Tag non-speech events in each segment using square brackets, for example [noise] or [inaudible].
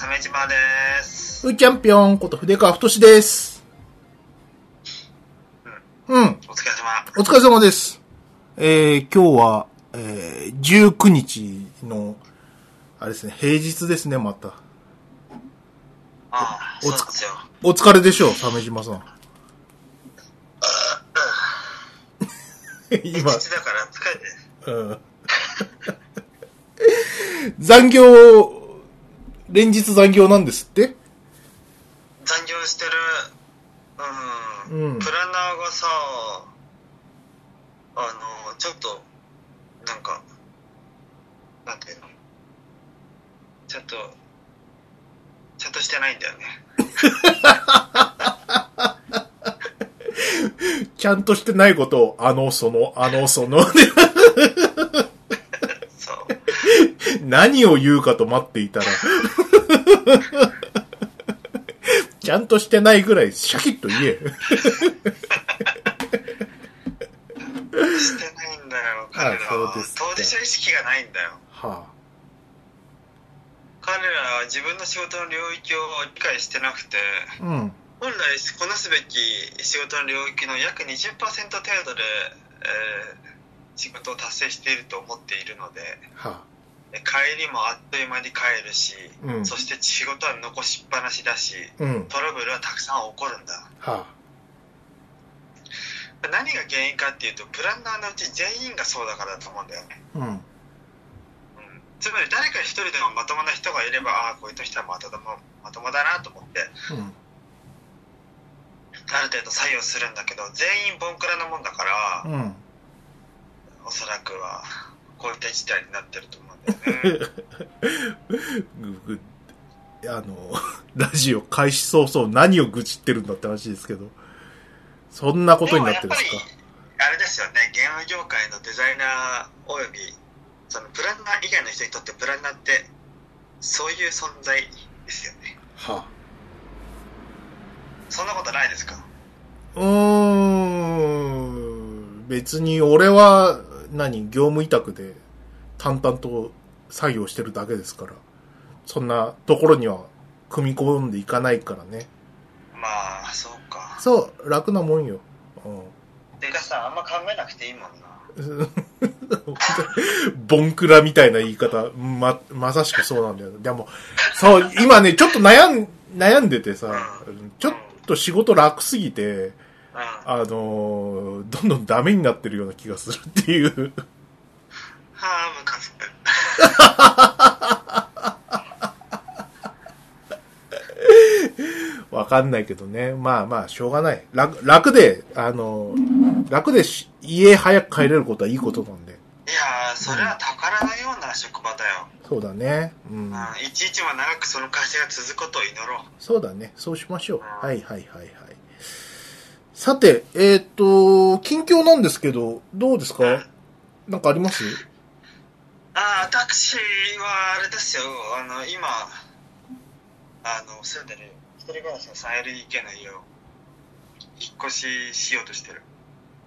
鮫島です。うーチャンピオンこと筆川太志です。うん。お疲れ様。お疲れ様です。えー、今日は、えー、19日の、あれですね、平日ですね、また。ああ、おつそうですよ。お疲れでしょう、鮫島さん。今、平日だから疲れてる。うん。[laughs] 残業、連日残業なんですって？残業してる、うん、うん。プランナーがさ、あの、ちょっと、なんか、なんていうの？ちょっと、ちゃんとしてないんだよね。[laughs] ちゃんとしてないことを、あの、その、あの、その。[laughs] 何を言うかと待っていたら、[laughs] ちゃんとしてないぐらいシャキッと言え。してないんだよ、彼らは。当事者意識がないんだよ。は彼らは自分の仕事の領域を理解してなくて、あ、うん。本来こなすべき仕事の領域の約20%程度で、えー仕事を達成していると思っているのではえ帰りもあっという間に帰るし、うんそして仕事は残しっぱなしだしあ、うん。トラブルはたくさん起こるんだは何が原因かっていうとプランナーのうち全員がそうだからだと思うんだよね、あ、うん。うん、つまり誰か一人でもまともな人がいればああこういう人はまともまともだなと思ってうん。ある程度採用するんだけど全員ボンクラなもんだから、うん。おそらくはこういった事態になってると思うん。だよねぐぐあの、ラジオ開始早々何を愚痴ってるんだって話ですけど、そんなことになってるんですか？でもやっぱりあれですよね。ゲーム業界のデザイナーおよびそのプランナー以外の人にとってプランナーってそういう存在ですよね。はそんなことないですか？あ、うーん。別に俺は、何、業務委託で淡々と作業してるだけですから、そんなところには組み込んでいかないからね。まあそうかそう、楽なもんよ。うん。てかさあんま考えなくていいもんな [laughs] ボンクラみたいな言い方、ま、まさしくそうなんだよ。でも、そう、今ね、ちょっと悩ん、悩んでてさ、ちょっと仕事楽すぎて、うんあのーどんどんダメになってるような気がするっていう。はあムカつく [laughs] わかんないけどね。まあまあ、しょうがない。楽、楽で、あのー楽でし家早く帰れることはいいことなんで。いやーそれは宝のような職場だよ、そうだね。うん。うん、いちいちも長くその会社が続くことを祈ろうそうだね。そうしましょう。はいはいはいはい。さて、えっ、と、近況なんですけど、どうですか？なんかあります？ああ、私はあれですよ、あの、今、あの、住んでる、一人暮らしの 3LDK の家を、引っ越ししようとしてる。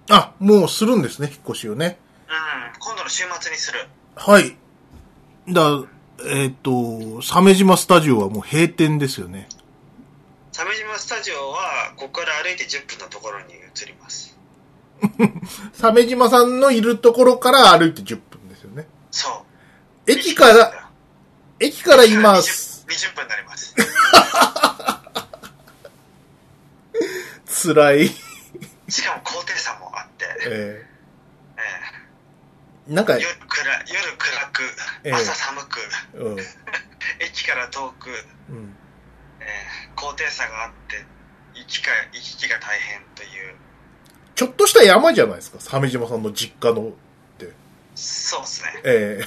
あ、もうするんですね、引っ越しをね。うん、今度の週末にする。はい。だ、えっ、と、鮫島スタジオはもう閉店ですよね。鮫島スタジオは、ここから歩いて10分のところに移ります。[laughs] 鮫島さんのいるところから歩いて10分。そう。駅から、駅から今、20, 20分になります。[laughs] 辛い。しかも高低差もあって、ええーなんかえ、夜暗夜暗く朝寒く、うん。[laughs] 駅から遠く、うん。えー高低差があって行きか行き来が大変というちょっとした山じゃないですか、鮫島さんの実家の。そうですねえ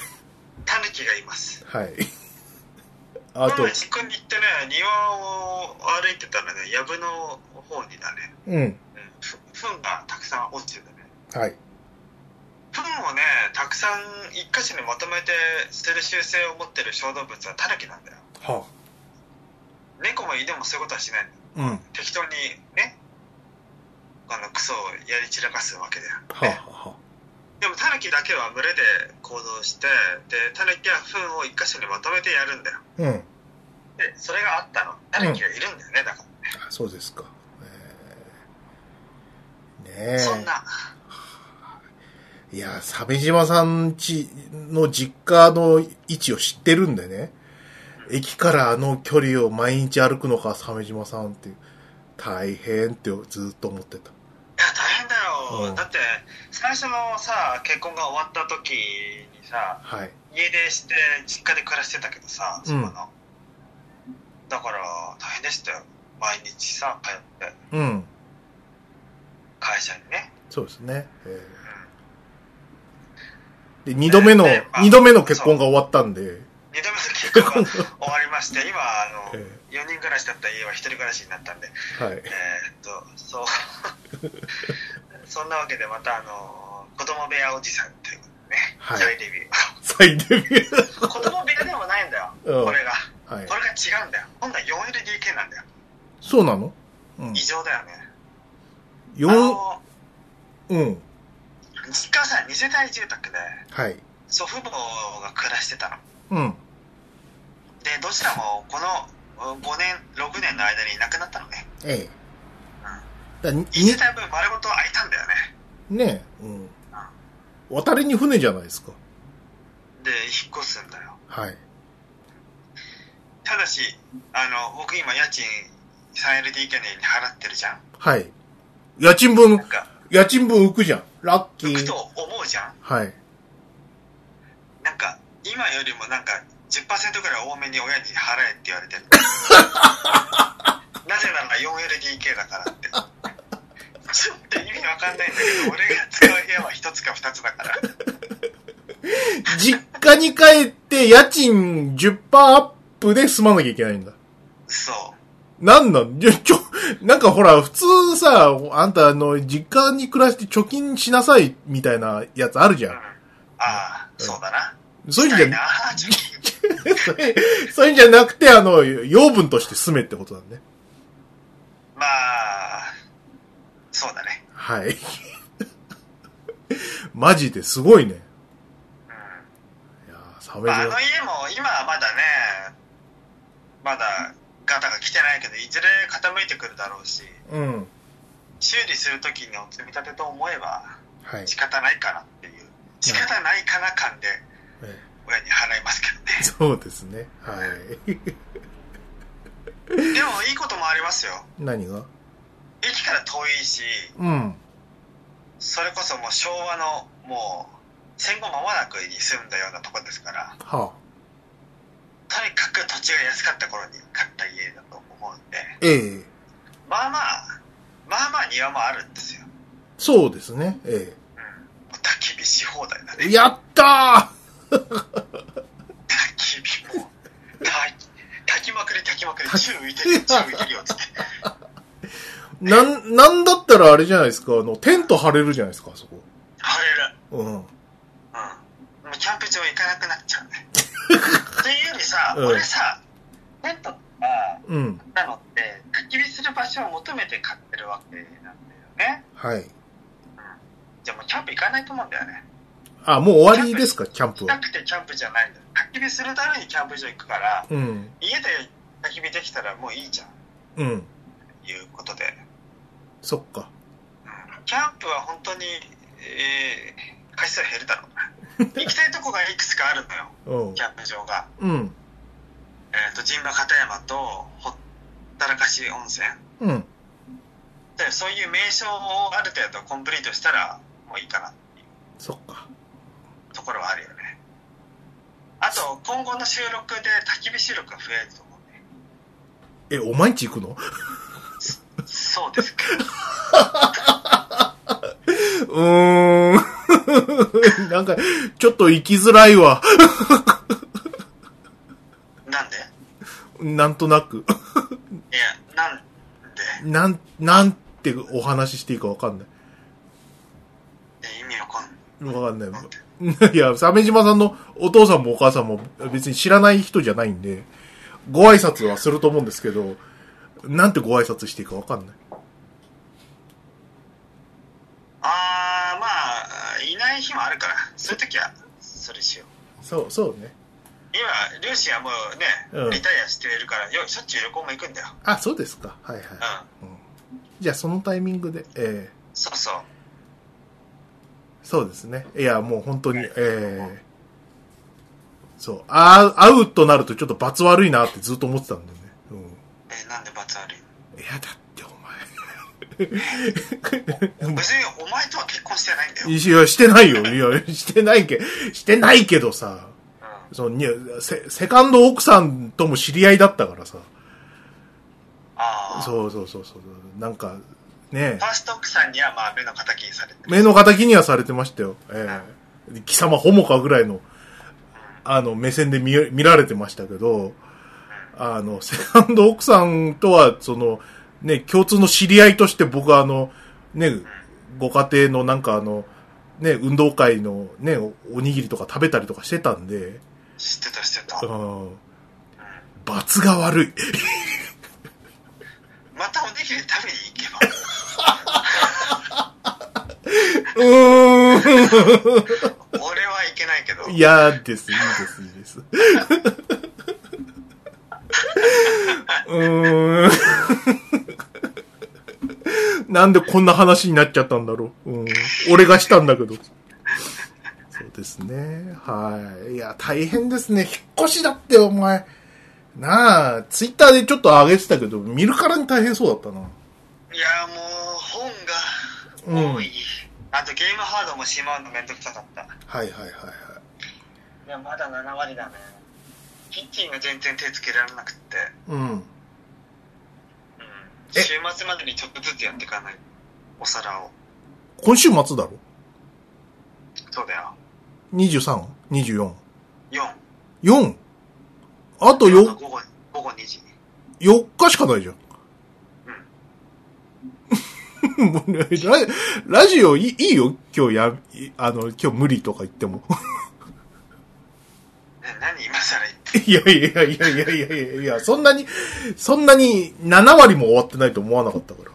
タヌキがいますえはい。[laughs] あとこの前、実家に行ってね庭を歩いてたらね藪の方にだねうん。うんふ糞がたくさん落ちててねはい。糞をねたくさん一箇所にまとめて捨てる習性を持ってる小動物はタヌキなんだよは猫も犬もそういうことはしない。うん。は適当にねあのクソをやり散らかすわけだよ、あ、はあはでもタヌキだけは群れで行動してでタヌキは糞を一箇所にまとめてやるんだようん。でそれがあったのタヌキがいるんだよね、だからねあそうですか。えー、ねえ。そんな。いや、鮫島さんちの実家の位置を知ってるんでね。駅からあの距離を毎日歩くのか、鮫島さんって。大変ってずっと思ってた。うんだって、最初のさ、結婚が終わった時にさ、はい。家出して実家で暮らしてたけどさ、そこの。だから、大変でしたよ。毎日さ、帰って、うん。会社にね。そうですね。えうんーで、二度目のでま、あ二度目の結婚が終わったんで、二度目の結婚が終わりまして、今、あの、え4人暮らしだった家は1人暮らしになったんで、はい。えーっと、そう。[laughs] そんなわけでまた、あの、子供部屋おじさんっていうね、はい再デビュー。再デビュー。子供部屋でもないんだよ、うんこれが。はいこ。れが違うんだよ。今度は 4LDK なんだよ。そうなの？うん異。常だよね。あ四、の、うん。実家はさ、二世帯住宅で、はい。祖父母が暮らしてたの。うん。で、どちらもこの5年、6年の間に亡くなったのね。ええ。だに一世帯分丸ごと空いたんだよね。ねえ。うん。渡りに船じゃないですか。で、引っ越すんだよ。はい。ただし、あの、僕今家賃 3LDK に払ってるじゃん。はい。家賃分家賃分浮くじゃん。ラッキー。浮くと思うじゃん。はい。なんか、今よりもなんか、10%ぐらい多めに親に払えって言われてる。[laughs] なぜなら 4LDK だからって。ちょっと意味わかんないんだけど、俺が使う部屋は1つか2つだから。実家に帰って家賃10%アップで済まなきゃいけないんだ。そう。なんなん？[laughs] ちょ、なんかほら、普通さ、あんたあの、実家に暮らして貯金しなさいみたいなやつあるじゃうん。ん。ああ、そうだな。そういうんじゃ [laughs] そういうんじゃなくて、あの、養分として住めってことなんね。まあ、そうだね。はい。[laughs] マジですごいね。うん。いやまあ、あ島の家も今はまだね、まだガタが来てないけど、いずれ傾いてくるだろうし、うん。修理するときの積み立てと思えばはい。仕方ないかなっていう、仕方ないかな感でえ親に払いますけどえね。そうですね。はい。でもいいこともありますよ。何が？駅から遠いし、うん。それこそもう昭和のもう戦後間もなくに住んだようなとこですから、はとにかく土地が安かった頃に買った家だと思うんで、あ。ええまあまあ、まあまあ庭もあるんですよ。そうですね。えうん。もう焚き火し放題だえね。やった [laughs] 焚き火も焚きまくり焚きまくり、宙浮いてるよ、宙浮いてるよ、つって。ー [laughs] なん、なんだったらあれじゃないですか、あの、テント張れるじゃないですか、あそこ。晴れる。うん。うん。もうキャンプ場行かなくなっちゃうね。[laughs] っていうよりさ、うん俺さ、テントとか、うん。なのって、焚き火する場所を求めて買ってるわけなんだよね。はい。うん。じゃあもうキャンプ行かないと思うんだよね。あ、もう終わりですか、キャンプ行きたは。くてキャンプじゃないんだよ。焚き火するためにキャンプ場行くから、うん。家で焚き火できたらもういいじゃん。うん。いうことで。そっか。うんキャンプは本当に、えー、回数は減るだろうな。[laughs] 行きたいとこがいくつかあるのよ、うんキ。ャンプ場が。うん。えっ、と、神馬片山と、ほったらかし温泉。うん。で、そういう名称をある程度コンプリートしたら、もういいかなっていうそっか。ところはあるよね。あと、今後の収録で焚き火収録が増えると思うね。え、お前んち行くの？そうですか。[laughs] うーん。[laughs] なんか、ちょっと行きづらいわ。[laughs] なんで？なんとなく。いや、なんで？なん、なんてお話ししていいかわかんない。え意味わかんない。わかんない。[laughs] いや、鮫島さんのお父さんもお母さんも別に知らない人じゃないんで、ご挨拶はすると思うんですけど、なんてご挨拶していいかわかんない。あー、まあ、いない日もあるからそういう時はそれしようそう、そうね。今両親はもうね、うんリタイアしてるからよしょっちゅう旅行も行くんだよあ、そうですか。はいはい。うんうん、じゃあ、そのタイミングで、ええそうそうそうですね。いや、もう本当に、ええそう。あ会うとなるとちょっと罰悪いなってずっと思ってたんだよね。うん。えなんで罰悪いいや、だってお前。別にお前とは結婚してないんだよ、いや、してないよ。いや、してないけ、してないけどさ。うその、いやセ、セカンド奥さんとも知り合いだったからさ。ん、ああそうそうそうそう。なんか、ねファースト奥さんにはまあ目の敵にされてる目の敵にはされてましたよ。ええ。貴様ホモかぐらいの、あの、目線で見、見られてましたけど、あの、セカンド奥さんとは、その、ね、共通の知り合いとして僕はあの、ね、ご家庭のなんかあの、ね、運動会のね、おおにぎりとか食べたりとかしてたんで、知ってた知ってた、うん、罰が悪い。またおにぎり食べに行けばうーん。俺はいけないけど嫌です、いいです、いいです。うーん。なんでこんな話になっちゃったんだろう。うん、俺がしたんだけど。そうですね。はい。いや、大変ですね。引っ越しだって、お前。なあ、ツイッターでちょっと上げてたけど、見るからに大変そうだったな。いやもう本が多い、あとゲームハードもしまうのめんどくさかったいはいはいはいはい。やまだ7割だねキッチンが全然手つけられなくって、うん。うん、え？週末までにちょっとずつやっていかないお皿を今週末だろ？そうだよ ?23?24? 4 4? あとよ、午後午後2時に4日しかないじゃん。[laughs] もうねララジオいいいいよ今日や、いあの、今日無理とか言っても。え何今更言って [laughs] いやいやいやいやいやいやいや、そんなに、そんなに7割も終わってないと思わなかったから。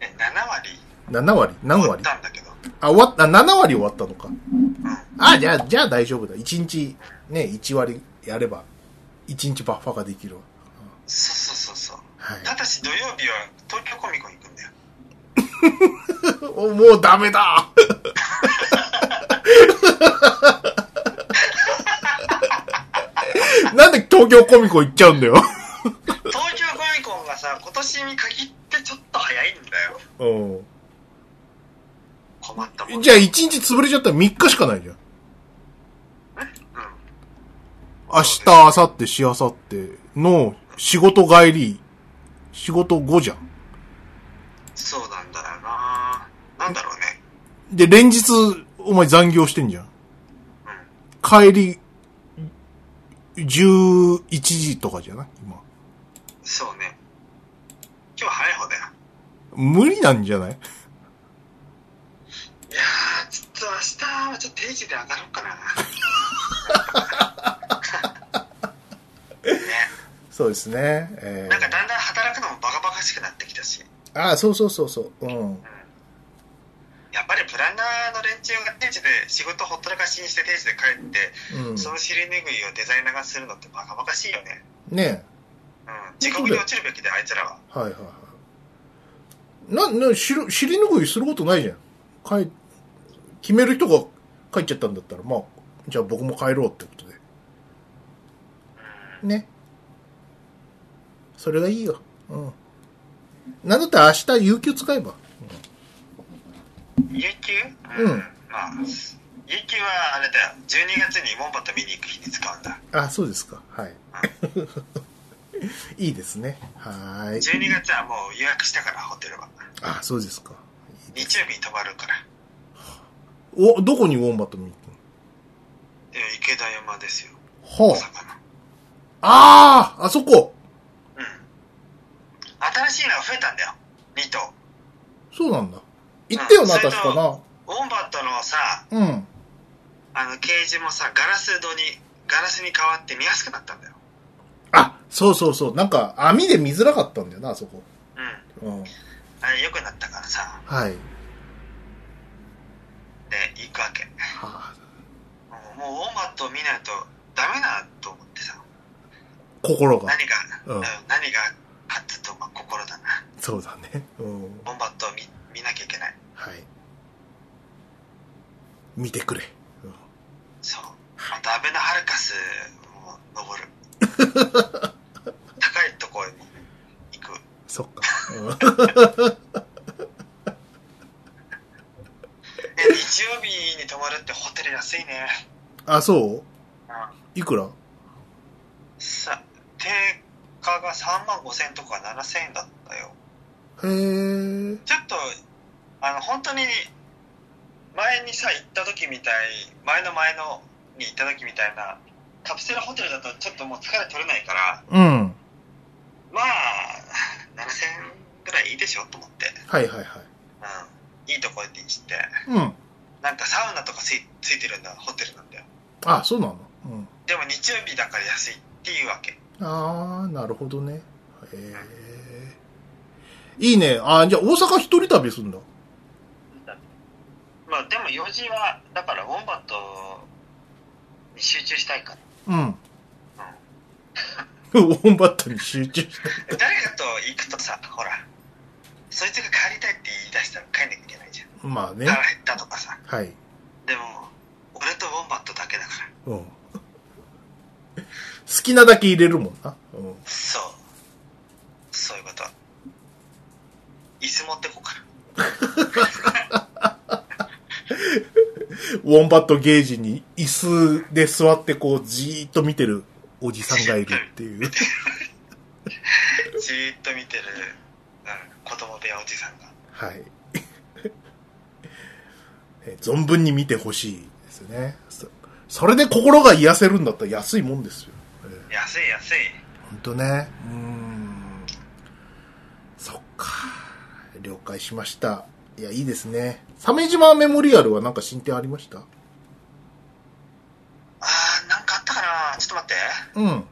え7割？7割？何終わ割ったんだけどあ、終わった、7割終わったのか。うんあ、じゃあ、じゃあ大丈夫だ。1日、ね、1割やれば、1日バッファができるわ。そうそうそうそうはい。ただし土曜日は東京コミコン行くんだよ [laughs] おもうダメだ [laughs] なんで東京コミコン行っちゃうんだよ。東京コミコンがさ今年に限ってちょっと早いんだよう困ったもんん。じゃあ1日潰れちゃったら3日しかないじゃん明日、明後日、しあさっての仕事帰り、仕事後じゃん。そうなんだよな。なんだろうね。で、連日、お前残業してんじゃん。帰り、11時とかじゃない？今。そうね。今日早い方だよ。無理なんじゃない？いやーちょっと明日はちょっと定時で上がろうかな [laughs] ねそうですね。えーなんかだんだん働くのもバカバカしくなってきたしああ、そうそうそうそう。うん。やっぱりプランナーの連中が定時で仕事ほったらかしにして定時で帰って、うん。その尻拭いをデザイナーがするのってバカバカしいよねねうん地獄に落ちるべきであいつらはえ。はいはいはい。な、な、尻拭いすることないじゃん。帰、決める人が帰っちゃったんだったら、まあ、じゃあ僕も帰ろうってことで。ね。それがいいよ。うん。なんだったら明日有給使えば。有給？うんまあ有給はあれだよ12月にウォンバット見に行く日に使うんだあ、そうですか。はい。[laughs] いいですね。はーい。12月はもう予約したからホテルはあ、そうですか。日曜日に泊まるからお、どこにウォンバット見に行で池田山ですよくのは大阪のあ。ああ、あそこ。新しいのが増えたんだよ、2頭。そうなんだ。行ってよな、うん、確かな。ウォンバットのさ、うん。あの、ケージもさ、ガラス戸に、ガラスに変わって見やすくなったんだよ。あ、そうそうそう。なんか、網で見づらかったんだよな、あそこ。うん。うん、あれ、良くなったからさ。はい。で、行くわけ。は、もう、ウォンバットを見ないと、ダメだと思ってさ。心が。何が、うん、何が勝つと、まあ、心だな。そうだね。うん。ウォンバットを見見なきゃいけない。はい。見てくれ。うんそう。あと、アベノハルカスも登る。[laughs] 高いところに行く。そっか。うんえ、日曜日に泊まるってホテル安いね。あ、そう？うん。いくら？価が3万5千とか7千円だったよ。へえ。ちょっと、あの、本当に、前にさ、行った時みたい、前の前のに行った時みたいな、カプセルホテルだとちょっともう疲れ取れないから、うん。まあ、7000円ぐらいいいでしょと思って。はいはいはい。うん。いいところにして。うん。なんかサウナとかついついてるんだ、ホテルなんだよ。あ、そうなの？うん。でも日曜日だから安いっていうわけ。あー、なるほどね。へえ。いいね。あじゃあ大阪一人旅すんだ。まあでも用事は、だからウォンバットに集中したいから。うん。[laughs] ウォンバットに集中して。[laughs] 誰かと行くとさ、ほら、そいつが帰りたいって言い出したら帰んなきゃいけないじゃん。まあね。腹減ったとかさ。はい。でも、俺とウォンバットだけだから。うん。好きなだけ入れるもんな。うん。そう。そういうこと。椅子持ってこうか [laughs] ウォンバットゲージに椅子で座ってこうじーっと見てるおじさんがいるっていう。な。[laughs] じーっと見てる、うん、子供部屋おじさんが。はい。[laughs] え存分に見てほしいですね。そそれで心が癒せるんだったら安いもんですよ。え安い安い。ほんとね。うーん。そっか。了解しました。いや、いいですね。鮫島メモリアルはなんか進展ありました？あー、なんかあったかなちょっと待って。うん。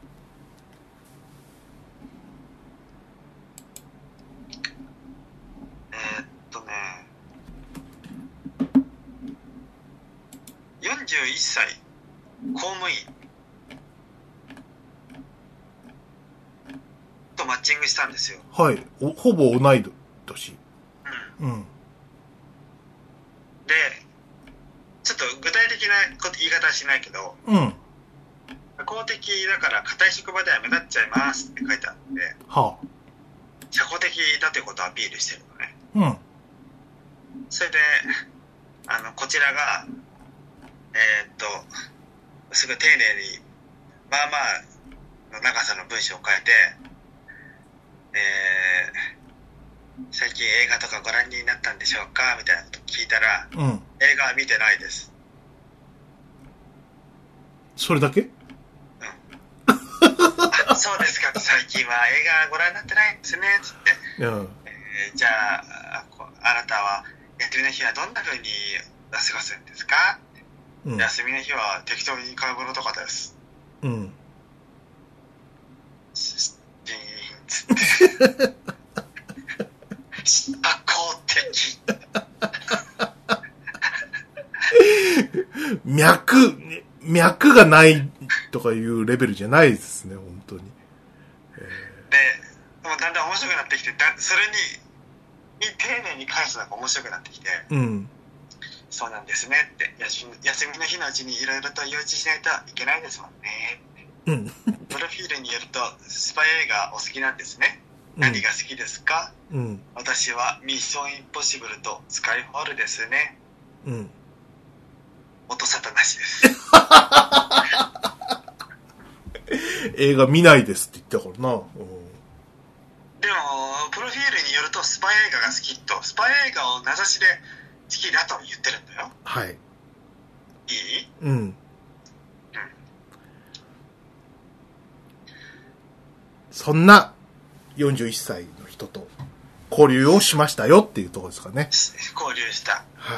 えー、っとね、41歳、公務員とマッチングしたんですよ。はい。おほぼ同い年。うん。うん。で、ちょっと具体的なこと言い方はしないけど、うん。公的だから硬い職場では目立っちゃいますって書いてあって、は社交的だということをアピールしてるのね。あ。うん。それで、あの、こちらが、えーっと、すごい丁寧に、まあまあの長さの文章を変えて、えー、最近映画とかご覧になったんでしょうか？みたいなこと聞いたら、うん。映画は見てないです。それだけ？あ、そうですか、最近は映画ご覧になってないんですね、つって。うん。えーじゃあ、あなたは休みの日はどんな風に過ごすんですか、うん。休みの日は適当に買い物とかです。うん。シーンつって。社交的。脈、ね脈がないとかいうレベルじゃないですね、本当に。で、もうだんだん面白くなってきて、だそれに、に丁寧に返すのが面白くなってきて、うん。そうなんですねって、休み休みの日のうちにいろいろと用意しないといけないですもんね。うん。プロフィールによると、スパイ映画お好きなんですね。何が好きですか、うん。私はミッションインポッシブルとスカイフォールですね。うん。音沙汰なしです。[laughs] 映画見ないですって言ったからな。うんでも、プロフィールによるとスパイ映画が好きと、スパイ映画を名指しで好きだと言ってるんだよ。はい。いい？うん。そんな41歳の人と交流をしましたよっていうところですかね。交流した。は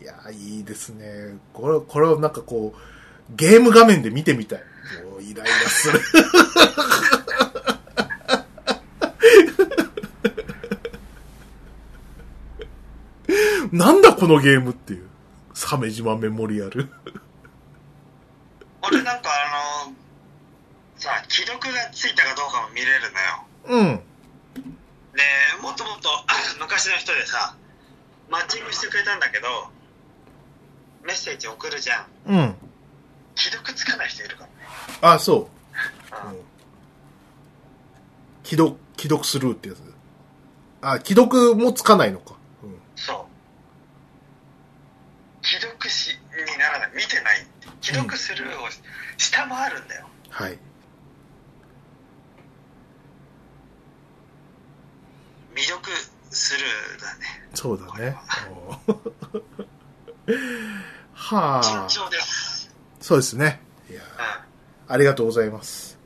い。いや、いいですね。これ、これをなんかこう、ゲーム画面で見てみたい。もうイライラする。なんだこのゲームっていう。鮫島メモリアル。俺なんかあの、さ、既読がついたかどうかも見れるのよ。うん。で、もともと昔の人でさ、マッチングしてくれたんだけど、メッセージ送るじゃん。うん。既読つかない人いるからね。あ、そう。うん既読、既読スルーってやつ。あ、既読もつかないのか。うん。そう。既読しにならない。見てない。既読スルーを下回るんだよ。はい。未読スルーだね。そうだねは。あ。調です。そうですね。いやうありがとうございます。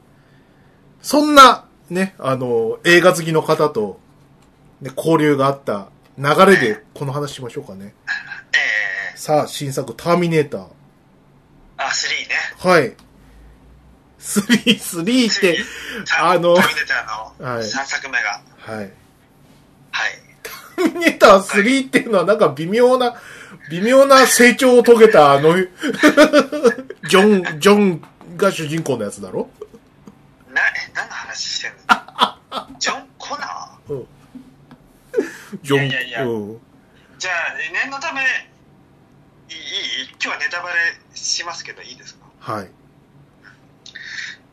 そんな、ね、あの、映画好きの方と、ね、交流があった流れで、この話しましょうかね。ん。えさあ、新作、ターミネーター。ー、あ、3ね。はい。3、3って、さあのターミネーターのはい3作目が。はい。はい。ミネーター3っていうのはなんか微妙な、微妙な成長を遂げたあの、[laughs] ジョン、ジョンが主人公のやつだろ？な、え、何の話してんの？ジョン・コナー？うん。ジョン、いやいやいやうん。じゃあ、念のため、いい、いい？今日はネタバレしますけどいいですか？はい。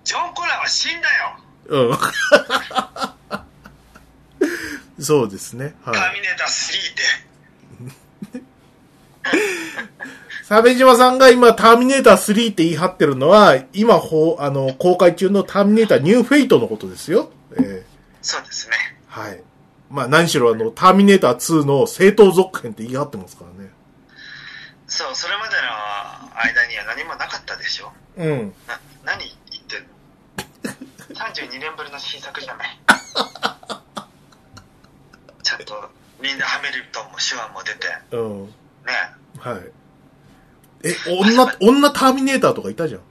ジョン・コナーは死んだようん。そうですね。はい。ターミネーター3で。[laughs] 鮫島さんが今、ターミネーター3って言い張ってるのは、今、ほう、あの、公開中のターミネーターニューフェイトのことですよ。えそうですね。ーはい。まあ、何しろあの、ターミネーター2の正当続編って言い張ってますからね。そう、それまでの間には何もなかったでしょうん。な、何言ってんの [laughs] ?32 年ぶりの新作じゃない。[laughs] ちゃんと、みんなハメルトンも手話も出て、うん。ね。はい。え、女、[laughs] 女ターミネーターとかいたじゃん。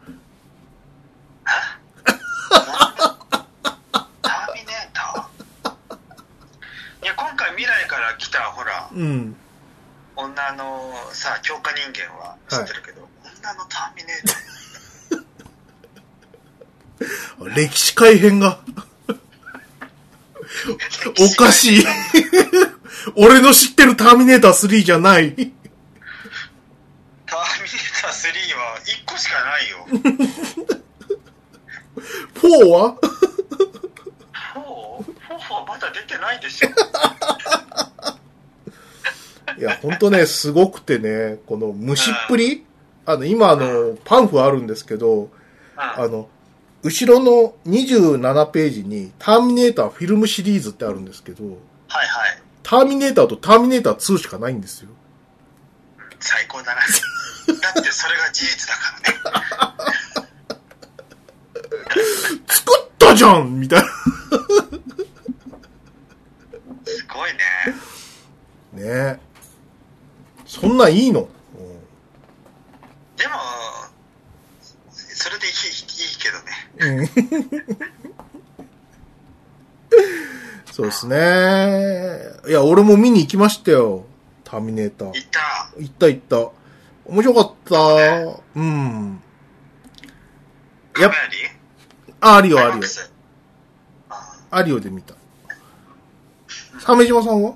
あターミネーター？いや、今回未来から来た、ほら、うん。女のさ、強化人間は知ってるけど、女のターミネーター [laughs] 歴史改変が、おかしい。俺の知ってるターミネーター3じゃない。ターミネーター3は1個しかないよ。[laughs] 4は？4?4 はまだ出てないでしょ。[laughs] いや、ほんとね、すごくてね、この虫っぷり？あの、今あの、パンフあるんですけど、あうんの、後ろの27ページに、ターミネーターフィルムシリーズってあるんですけど、はいはい。ターミネーターとターミネーター2しかないんですよ。最高だな。だってそれが事実だからね。作ったじゃんみたいな。すごいね。ねそんなんいいの、でも、それでいいいいけどね。うん、そうですね。いや、俺も見に行きましたよ。ターミネーター。いた。行った行った。面白かった。うん。やっカメラリあ、あるよ、あるよ。ああるよで見た。鮫島さんは？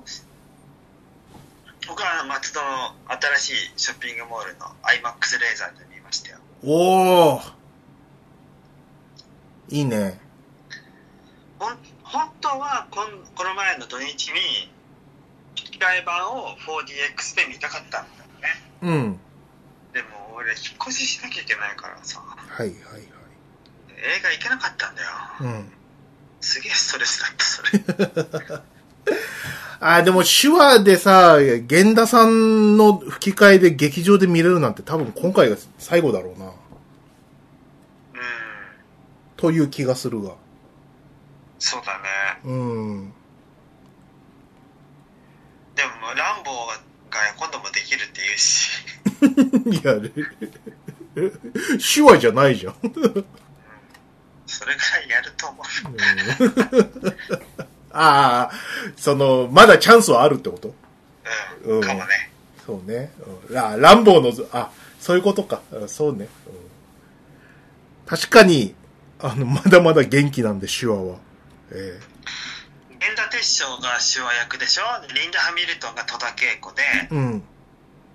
僕は松戸の新しいショッピングモールの IMAX レーザーで見ましたよ。おー。いいね。ほん本当はこんこの前の土日に吹き替え版を 4DX で見たかったんだよね。うん。でも俺引っ越ししなきゃいけないからさ、はいはいはい。映画行けなかったんだよ。うん。すげえストレスだった、それ。[laughs] あ、でも手話でさ、源田さんの吹き替えで劇場で見れるなんて多分今回が最後だろうな。うん。という気がするが。そうだね。うん。でも、ランボーが今度もできるって言うし、[laughs] いや、手話じゃないじゃん。それぐらいやると思う。[laughs] ああ、その、まだチャンスはあるってこと？うん、うんかもね。そうね。うん、あランボーのず、あ、そういうことか。うんそうね。確かに、あの、まだまだ元気なんで、手話は。え源田鉄章が手話役でしょ？でリンダ・ハミルトンが戸田恵子で、えうん。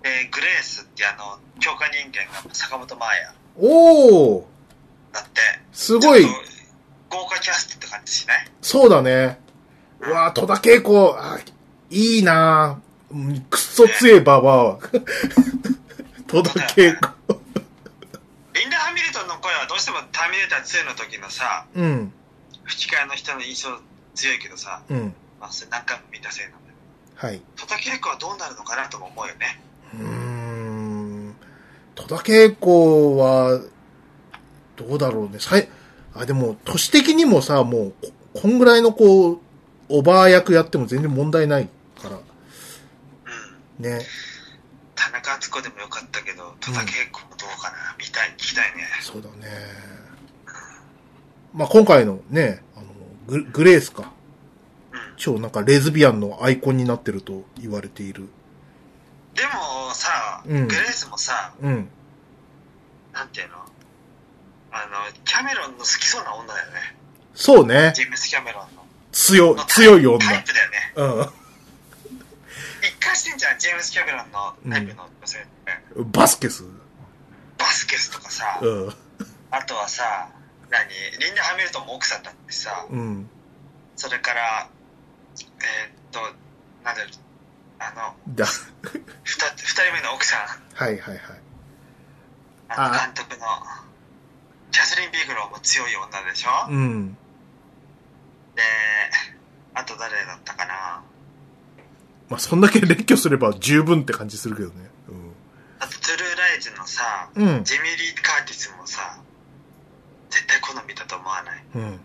で、グレースってあの、強化人間が坂本真綾おーだって、すごい豪華キャストって感じしない？そうだね。うわ戸田恵子、あいいなうんくっそ強いババアは。[laughs] 戸田恵子。[laughs] リンダ・ハミルトンの声はどうしてもターミネーター2の時のさ、うん。吹き替えの人の印象強いけどさ、うん。まあ、それ何回も見たせいなんだよ。はい。戸田恵子はどうなるのかなとも思うよね。うーん。戸田恵子は、どうだろうね。さい、あ、でも、都市的にもさ、もう、ここんぐらいのこう、おばあ役やっても全然問題ないから。うん。ね。田中敦子でもよかったけど、戸田恵子もどうかな、見たい、聞きたいね。そうだね。まあ、今回のね、あの、ググレースか。うん。超なんかレズビアンのアイコンになってると言われている。でもさ、うんグレースもさ、うん。なんていうの？あの、キャメロンの好きそうな女だよね。そうね。ジェームス・キャメロンの。強強い女。タイプだよね。う一貫してんじゃん、ジェームス・キャメロンのタイプの女性って。ん。バスケス。バスケスとかさ、うん。あとはさ、何？リンダ・ハミルトンも奥さんだってさ、うん。それから、えーっと、なんだろう、あの、だ、二二人目の奥さん、はいはいはい。あのあ監督の、キャスリン・ビーグローも強い女でしょ、うん。で、あと誰だったかな？まあ、そんだけ列挙すれば十分って感じするけどね。あと、トゥルー・ライズのさ、うん。うん。ジェミリー・カーティスもさ、絶対好みだと思わない。うん。ね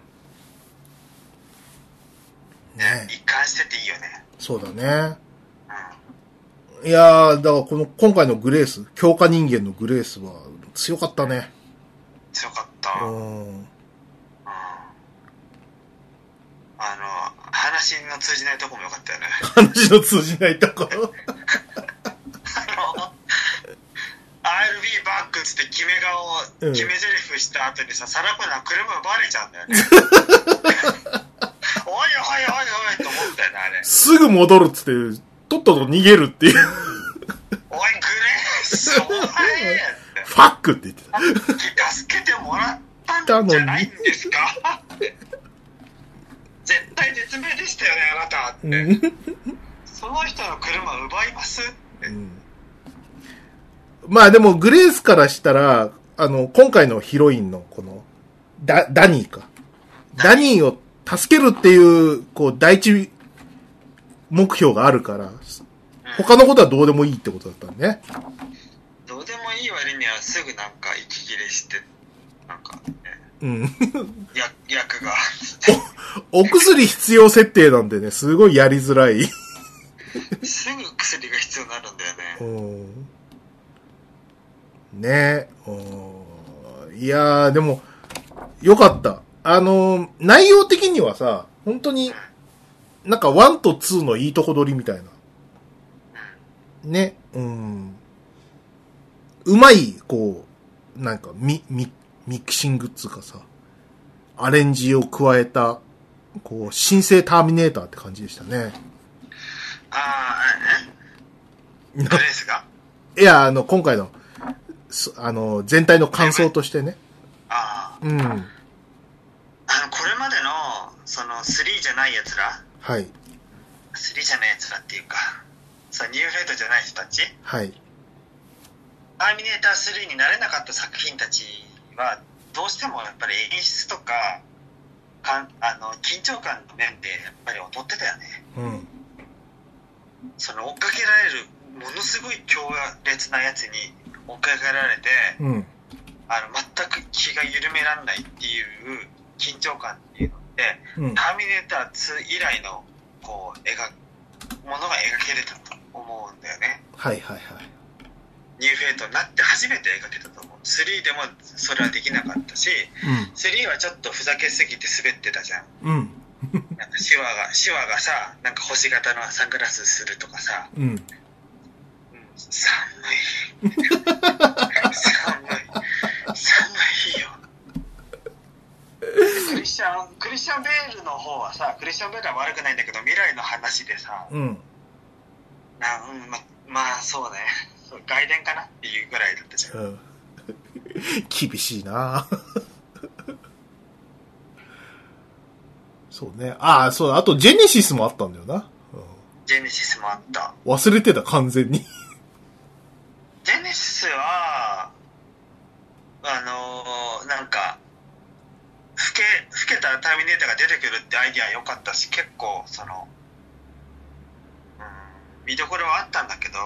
ね一貫してていいよね。そうだね。うん。いやー、だからこの、今回のグレース、強化人間のグレースは強かったね。強かった。ううん。ん。あの、話の通じないとこもよかったよね。[laughs] 話の通じないとこ [laughs] I'll be back つって決め顔、うん決め台詞した後にさ、サラコナ車奪われちゃうんだよね。[laughs] おいおいおいおいと思ったよね、あれ。すぐ戻るっつって、とっとと逃げるっていう。おい、グレース、お前。ファックって言ってた。助けてもらったんじゃないんですか？絶対絶命でしたよね、あなたって。うんその人の車奪いますって。うんまあでも、グレースからしたら、あの、今回のヒロインのこの、ダ、ダニーか。ダニーを助けるっていう、こう、第一目標があるから、他のことはどうでもいいってことだったんね。どうでもいい割にはすぐなんか息切れして、なんか、ね、うん。や役が。お薬必要設定なんでね、すごいやりづらい。[laughs] すぐ薬が必要になるんだよね。うんねうんいやー、でも、よかった。あの、内容的にはさ、本当に、なんか1と2のいいとこ取りみたいな。ね、うん。うまい、こう、なんか、ミ、ミ、ミキシングっつうかさ、アレンジを加えた、こう、新生ターミネーターって感じでしたね。ああ、えグレースがいや、あの、今回の、すあの、全体の感想としてね。あうん。あ、あの、これまでの、その、3じゃない奴らはい。3じゃない奴らっていうか、さ、ニューフェイトじゃない人たちはい。ターミネーター3になれなかった作品たちは、どうしてもやっぱり演出とか、かんあの緊張感の面でやっぱり劣ってたよね。うん。その追っかけられる、ものすごい強烈なやつに追っかけられて、うん。あの全く気が緩められないっていう緊張感っていうのって、うん。ターミネーター2以来のこう描くものが描けれたと思うんだよね。はいはいはい。ニューフェイトになって初めて描けたと思う。3でもそれはできなかったし、3はちょっとふざけすぎて滑ってたじゃん。うん。うん。なんかシワが、シワがさ、なんか星型のサングラスするとかさ、うん。寒い。寒い。寒いよ。クリスチャン、クリスチャンベールの方はさ、クリスチャンベールは悪くないんだけど、未来の話でさ、うん。なうん、ま、まあそうね。外伝かな？っていうぐらいだったじゃん。うん厳しいなそうね。ああ、そう。あと、ジェネシスもあったんだよな。うん、ジェネシスもあった。忘れてた、完全にジェネシスは、あのーなんか、老け、老けたターミネーターが出てくるってアイディア良かったし、結構、その、うん、見どころはあったんだけど、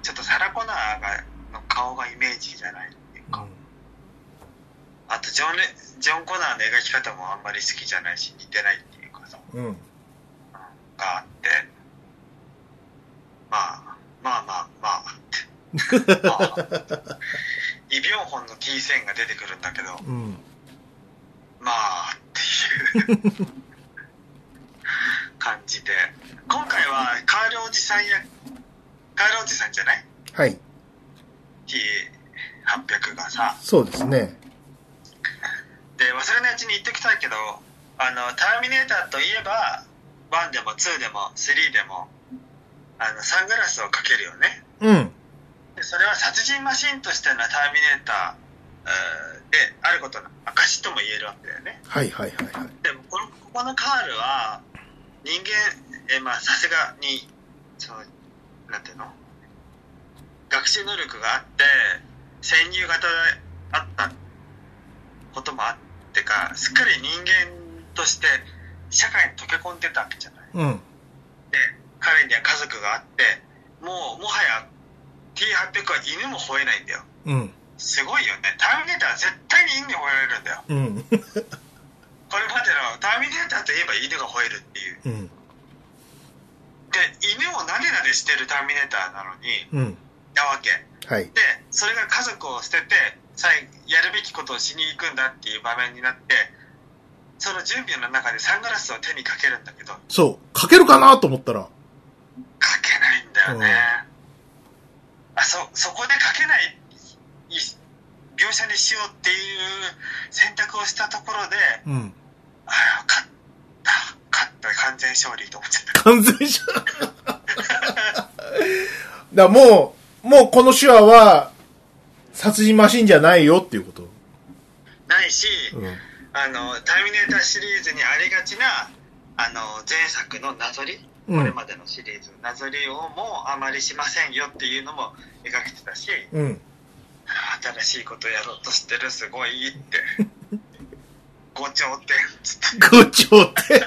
ちょっとサラ・コナーが、の顔がイメージじゃないっていうか、あとジョンレ、ジョン・コナーの描き方もあんまり好きじゃないし、似てないっていうかさ、うん。うん。があって、まあ、まあまあまあ。[laughs] まあ、イ・ビョンホンの T 線が出てくるんだけど、うん。まあっていう感じで、今回はカールおじさんや、カールおじさんじゃない？はい。?T800 がさ、そうですね。で、忘れないうちに言っておきたいけど、あの、ターミネーターといえば、1でも2でも3でも、あの、サングラスをかけるよね。うん。でそれは殺人マシンとしてのターミネーターえーであることの証とも言えるわけだよね。はいはいはいはい。でもこの、ここのカールは、人間、えーまあ、さすがに、その、なんていうの？学習能力があって、潜入型であったこともあってか、すっかり人間として社会に溶け込んでたわけじゃない。うん。で、彼には家族があって、もう、もはや T800 は犬も吠えないんだよ。うん。すごいよね。ターミネーターは絶対に犬に吠えられるんだよ。うん。[laughs] これまでのターミネーターといえば犬が吠えるっていう。うん。で、犬をなでなでしてるターミネーターなのに、うん。なわけ。はい。で、それが家族を捨てて、最やるべきことをしに行くんだっていう場面になって、その準備の中でサングラスを手にかけるんだけど、かそう。かけるかなと思ったら、けないんだよね。あ、そ、そこでかけない、い描写にしようっていう選択をしたところで、うん。ああ、勝った、勝った、完全勝利と思っちゃった。完全じゃん。だもう、もうこの手話は、殺人マシンじゃないよっていうこと。ないし、うん。あの、ターミネーターシリーズにありがちな、あの、前作のなぞり、うんこれまでのシリーズ、なぞりをもうあまりしませんよっていうのも描けてたし、うん。新しいことやろうとしてる、すごいって。[laughs] ご頂点、つって。空調って。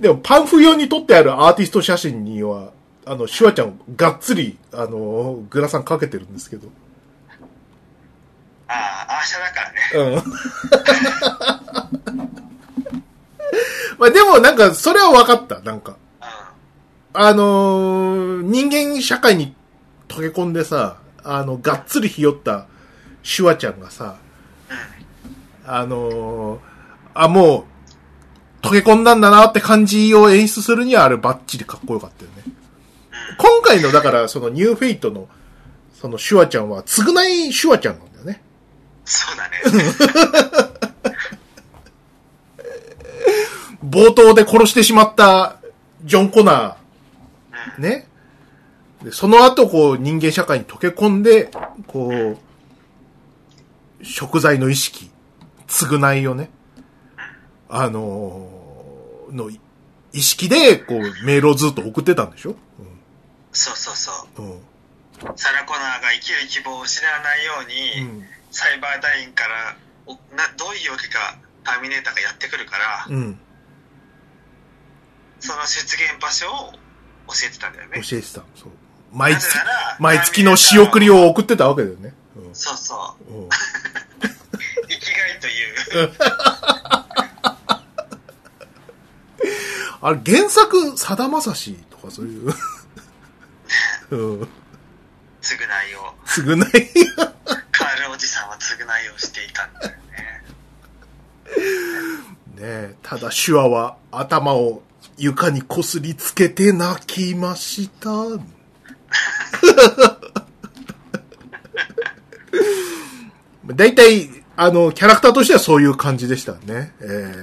でも、パンフ用に撮ってあるアーティスト写真には、あの、シュワちゃん、がっつり、あの、グラサンかけてるんですけど。ああ、アーシャだからね。うん。[laughs] まあでも、なんか、それは分かった、なんか。うあのー人間社会に溶け込んでさ、あの、がっつりひよったシュワちゃんがさ。あのーあ、もう、溶け込んだんだなって感じを演出するにはあれバッチリかっこよかったよね。今回の、だから、そのニューフェイトの、そのシュワちゃんは、償いシュワちゃんなんだよね。そうだね。[laughs] 冒頭で殺してしまったジョン・コナー、ね。でその後、こう、人間社会に溶け込んで、こう、食材の意識、償いをね、あのーのい意識で、こう、メールをずっと送ってたんでしょ？そうそうそう。うん。うん。サラ・コナーが生きる希望を失わないように、うん。サイバーダインからおなどういうわけかターミネーターがやってくるから、うん。その出現場所を教えてたんだよね。教えてた。そう。毎月毎月の仕送りを送ってたわけだよね。うん。そうそう。うん [laughs] 生きがいという。[laughs] あれ、原作、さだまさしとかそういう、[laughs] うん。償いを、償い。カールおじさんは償いをしていたんだよね。ねえ、ただ手話は頭を床にこすりつけて泣きました。だいたいあの、キャラクターとしてはそういう感じでしたね。えうん。で、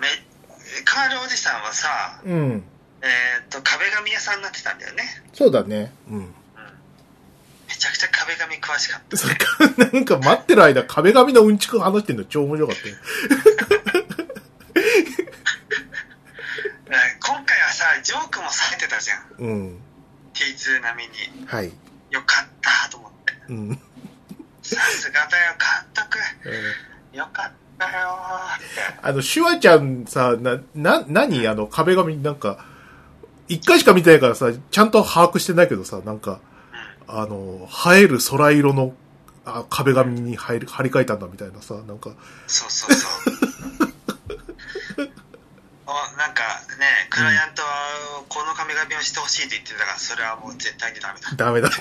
め、カールおじさんはさ、ー、うん。えーっと、壁紙屋さんになってたんだよね。そうだね。うん。うん。めちゃくちゃ壁紙詳しかった。それから、[laughs] なんか待ってる間、壁紙のうんちく話してんの超面白かったよ。ね今回はさ、ジョークもされてたじゃん。うん。T2 並みに。はい。よかったと思って。うん。さすがだよ、監督。えーよかったよーって。あの、シュワちゃんさ、な、な、何？あの、壁紙なんか、一回しか見てないからさ、ちゃんと把握してないけどさ、なんか、あの、映える空色のあ壁紙に貼り貼り替えたんだみたいなさ、なんか、そうそうそう。おなんかね、クライアントはこの壁紙をしてほしいって言ってたから、それはもう絶対にダメだ。ダメだって。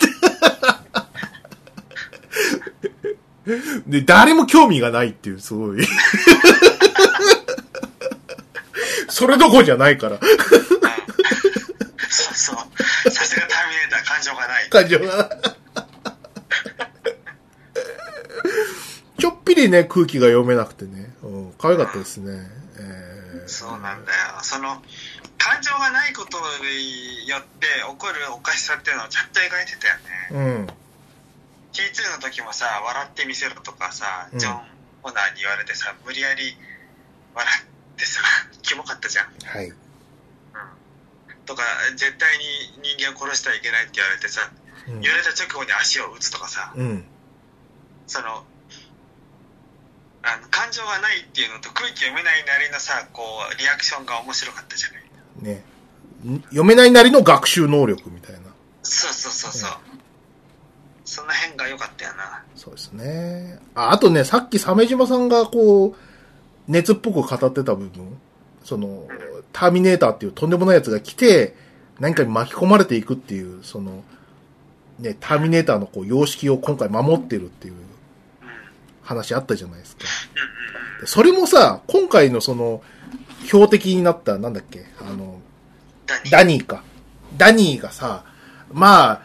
[laughs] で、誰も興味がないっていう、すごい。[laughs] それどころじゃないから、うんそうそう。さすがターミネーター感情がない。感情が。ちょっぴりね、空気が読めなくてね、うん、可愛かったですね。えーそうなんだよ。その、感情がないことによって起こるおかしさっていうのをちゃんと描いてたよね。うん。T2 の時もさ、笑ってみせろとかさ、うんジョン・ホナーに言われてさ、無理やり笑ってさ、[laughs] キモかったじゃん。はい。うん。とか、絶対に人間を殺してはいけないって言われてさ、うん揺れた直後に足を打つとかさ、うん。その、あの感情がないっていうのと空気読めないなりのさ、こう、リアクションが面白かったじゃない。ね。ん読めないなりの学習能力みたいな。そうそうそうそう。その辺が良かったよな。そうですね。あ、あとね、さっき鮫島さんがこう、熱っぽく語ってた部分、その、ターミネーターっていうとんでもないやつが来て、何かに巻き込まれていくっていう、その、ね、ターミネーターのこう、様式を今回守ってるっていううん。うん話あったじゃないですか。それもさ、今回のその、標的になった、なんだっけ、あの、ダニーか。ダニーがさ、まあ、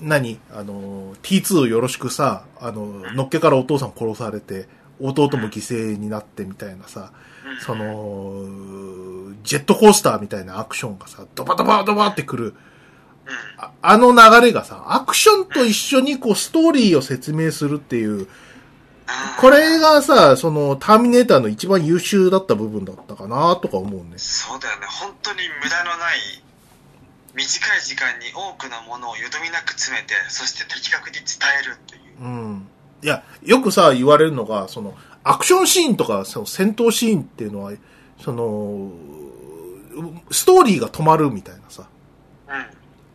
何？あの、T2 よろしくさ、あの、のっけからお父さん殺されて、弟も犠牲になってみたいなさ、うんその、ジェットコースターみたいなアクションがさ、ドバドバドバってくる。うん。ああの流れがさ、アクションと一緒にこうストーリーを説明するっていう、これがさ、その、ターミネーターの一番優秀だった部分だったかなとか思うね。そうだよね。本当に無駄のない、短い時間に多くのものをよどみなく詰めて、そして的確に伝えるっていう。うん。いや、よくさ、言われるのが、その、アクションシーンとか、その戦闘シーンっていうのは、その、ストーリーが止まるみたいなさ。うん。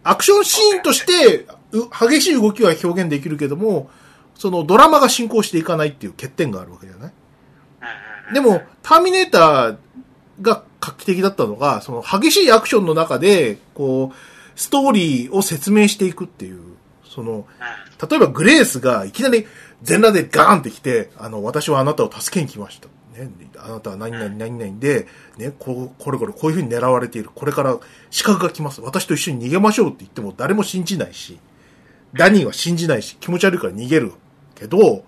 アクションシーンとして、う激しい動きは表現できるけども、そのドラマが進行していかないっていう欠点があるわけじゃない？でも、ターミネーターが画期的だったのが、その激しいアクションの中で、こう、ストーリーを説明していくっていう、その、うん。例えばグレースがいきなり全裸でガーンって来て、あの、私はあなたを助けに来ました。ね、あなたは何々何々で、ね、こう、これこれこういう風に狙われている。これから資格が来ます。私と一緒に逃げましょうって言っても誰も信じないし、ダニーは信じないし、気持ち悪いから逃げるけど、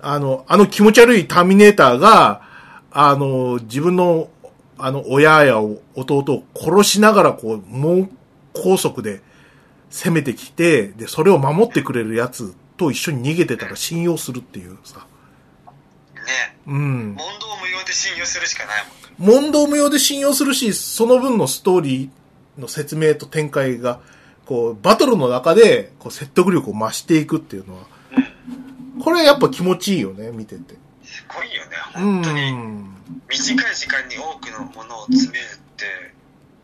あの、あの気持ち悪いターミネーターが、あの、自分の、あの、親や弟を殺しながら、こう、猛高速で攻めてきて、で、それを守ってくれるやつと一緒に逃げてたら信用するっていうさ。ねうん。問答無用で信用するしかないもん。問答無用で信用するし、その分のストーリーの説明と展開が、こう、バトルの中で、こう、説得力を増していくっていうのは、うん。これやっぱ気持ちいいよね、見てて。すごいよね。う本当に。ん。短い時間に多くのものを詰めるって、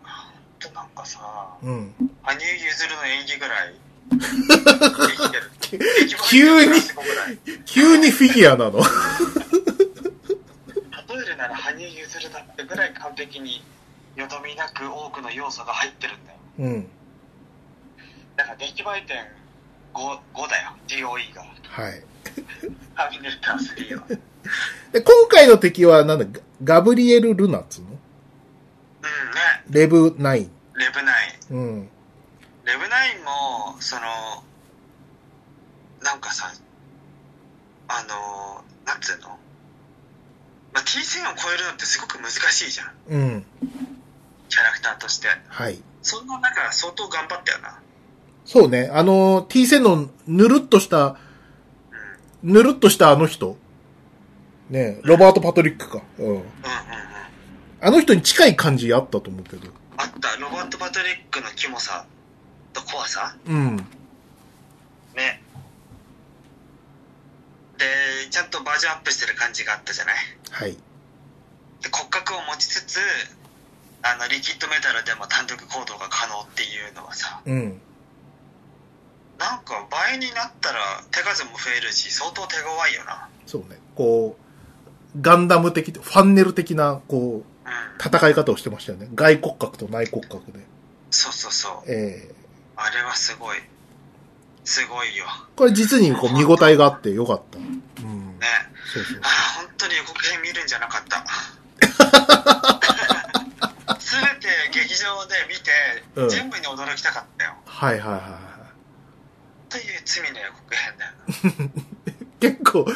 本当なんかさ、うん。羽生結弦の演技ぐらいできてる。[laughs] 急に一番いいプラス5ぐらい？急にフィギュアなの？例えるなら羽生結弦だってぐらい完璧によどみなく多くの要素が入ってるんだよ。うん。だから出来栄え点 5, 5だよ、DOE が。はい。ターミネーター3は。[laughs] で、今回の敵はなんだ、ガガブリエル・ルナっつうの？うんね、レブナイン。レブナイン。うん。レブナインも、その、なんかかさ、あのー、なんつうの？まあ、T 線を超えるのってすごく難しいじゃん。うん。キャラクターとして。はい。そんな中、相当頑張ったよな。そうね。あの、T 線のぬるっとした、うん。ぬるっとしたあの人。ねロバート・パトリックか。うん。うんうんうん。あの人に近い感じあったと思うけど。あった。ロバート・パトリックのキモさと怖さ？うん。ね。で、ちゃんとバージョンアップしてる感じがあったじゃない？はい。で骨格を持ちつつ、あの、リキッドメタルでも単独行動が可能っていうのはさ、うん。なんか倍になったら手数も増えるし、相当手強いよな。そうね。こう、ガンダム的、ファンネル的な、こう、うん。戦い方をしてましたよね。外骨格と内骨格で。そうそうそう。ええあれはすごい。すごいよ。これ実にこう見応えがあってよかった。うん。ね。そうそうあ。あ、本当に予告編見るんじゃなかった。[laughs] すべて劇場で見て、うん全部に驚きたかったよ。はいはいはいはい。という罪の予告編だよ [laughs] 結構、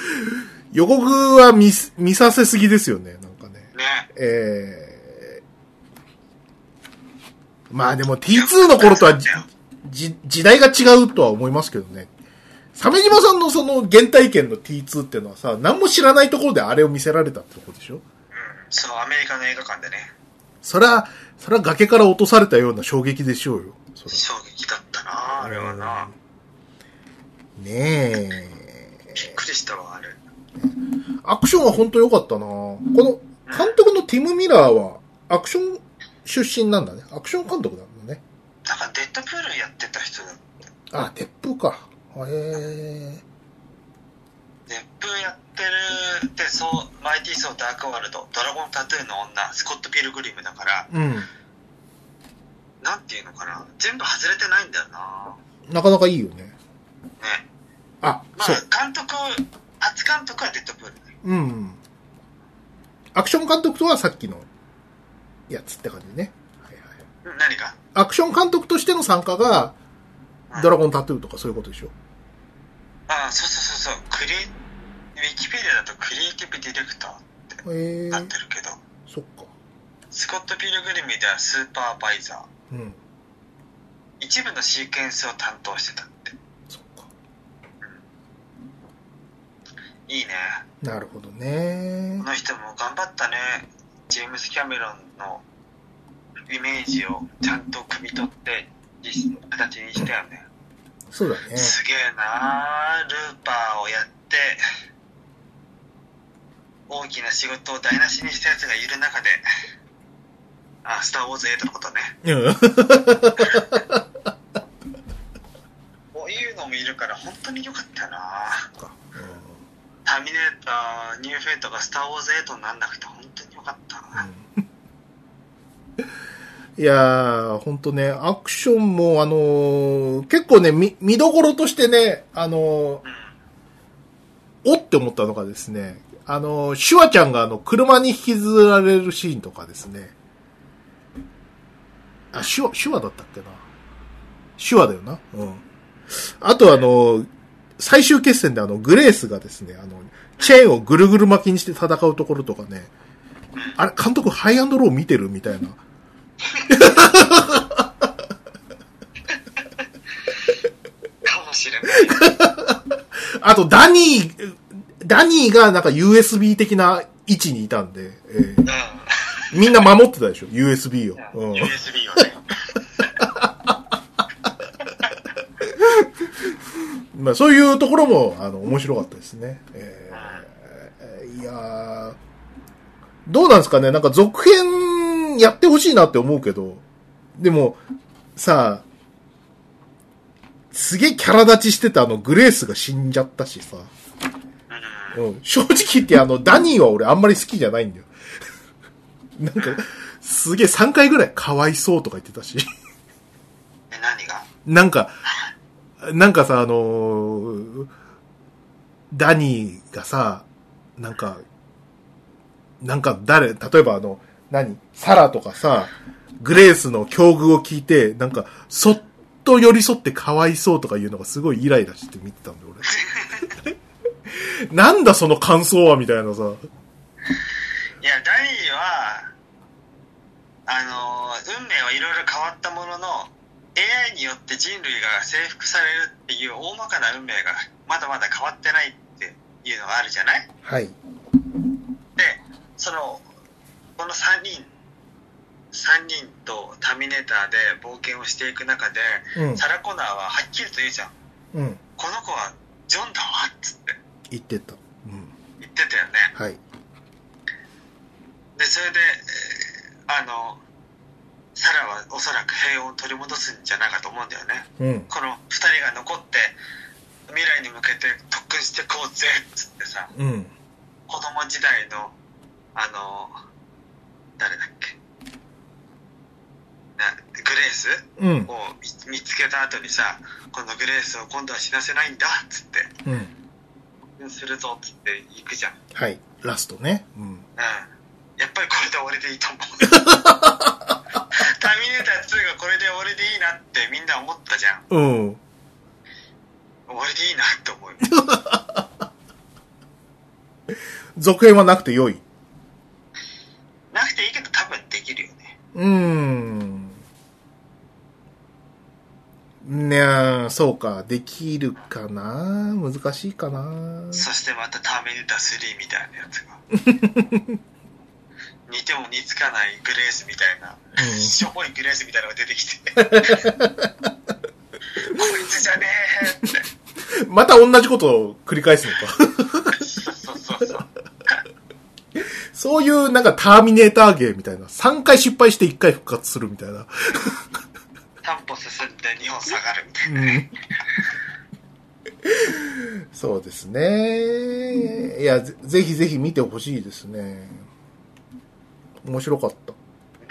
予告は見す、見させすぎですよね、なんかね。な。ね。ええまあでも T2 の頃とはじじ時代が違うとは思いますけどね。鮫島さんのその原体験の T2 っていうのはさ、何も知らないところであれを見せられたってことでしょ？うん。そう、アメリカの映画館でね。そら、そら崖から落とされたような衝撃でしょうよ。衝撃だったなあれはな。ねえ。びっくりしたわ、あれ。アクションは本当良かったなこの監督のティム・ミラーはアクション出身なんだね。アクション監督なんだね。なんかデッドプールやってた人だ。あ、鉄風か。へえ。デップやってるって、そう、マイティー・ソー・ダークワールド、ドラゴンタトゥーの女、スコット・ピルグリムだから、うん。なんていうのかな、全部外れてないんだよな。なかなかいいよね。ね。あ、まあ、そう。監督、初監督はデッドプールね。うん。アクション監督とはさっきのやつって感じね。はいはい。うん何か？アクション監督としての参加が、うんドラゴンタトゥーとかそういうことでしょ。ああ、そうそうそうそう。クリ、ウィキペディアだとクリエイティブディレクターってなってるけど、そっか。スコット・ピルグリムではスーパーバイザー。うん。一部のシーケンスを担当してたって。そっか。いいね。なるほどねこ。の人も頑張ったね。ジェームス・キャメロンのイメージをちゃんと汲み取って実形にしたよね。そうだね。すげえなルーパーをやって、大きな仕事を台無しにしたやつがいる中で、あ、スター・ウォーズ8のことね。うん。[laughs] こういうのもいるから本当に良かったよなかターミネーター、ニューフェイトがスター・ウォーズ8になんなくて本当に良かった。うん [laughs] いやー、ほんとね、アクションも、あのー結構ね、見、見どころとしてね、あのーうん。おって思ったのがですね、あのーシュワちゃんがあの、車に引きずられるシーンとかですね。あ、シュワ、シュワだったっけな。シュワだよな。うん。あとあのー最終決戦であの、グレースがですね、あの、チェーンをぐるぐる巻きにして戦うところとかね、あれ、監督ハイアンドロー見てるみたいな。かもしれない。[laughs] あと、ダニー、ダニーがなんか USB 的な位置にいたんで、えーうん。みんな守ってたでしょ、USB を。うん USB をね。まあ、そういうところも、あの、面白かったですね。えーいやーどうなんですかね？なんか続編やってほしいなって思うけど、でも、さすげえキャラ立ちしてたあのグレースが死んじゃったしさ、うん。うん、正直言ってあのダニーは俺あんまり好きじゃないんだよ。[laughs] なんか、すげえ3回ぐらいかわいそうとか言ってたし。え、何が？なんか、なんかさ、あのーダニーがさ、なんか、なんか誰、例えばあの、何サラとかさ、グレースの境遇を聞いて、なんか、そっ、と寄り添ってかわいそうとかいうのがすごいイライラして見てたんだよ、俺。なんだその感想はみたいなさ。いや、ダニーは、あのー運命はいろいろ変わったものの、AI によって人類が征服されるっていう大まかな運命がまだまだ変わってないっていうのがあるじゃない？はい。で、その、この3人、3人とターミネーターで冒険をしていく中で、うん。サラ・コナーははっきりと言うじゃん。うん。この子はジョンだわっつって言ってた。うん。言ってたよね。はい。で、それで、えーあの、サラはおそらく平穏を取り戻すんじゃないかと思うんだよね。うん。この2人が残って、未来に向けて特訓してこうぜっつってさ、うん。子供時代の、あの、誰だっけ？なグレース？うん。を見見つけた後にさ、このグレースを今度は死なせないんだっつって、うん。特訓するぞっつって行くじゃん。はい。ラストね。うん。うん。やっぱりこれで終わりでいいと思う。[laughs] [laughs] ターミネーター2がこれで終わりでいいなってみんな思ったじゃん。うん。終わりでいいなって思う。[laughs] 続編はなくて良い。なくていいけど多分できるよね。うーん。ねえ、そうか。できるかな？難しいかな？そしてまたターミネーター3みたいなやつが。[laughs] 似ても似つかないグレースみたいな、うんしょぼいグレースみたいなのが出てきて。[laughs] こいつじゃねえって。また同じことを繰り返すのか。そうそうそうそう。いうなんかターミネーターゲーみたいな。3回失敗して1回復活するみたいな。担保進んで2本下がるみたいな。うん。そうですね。いやぜ、ぜひぜひ見てほしいですね。面白かった。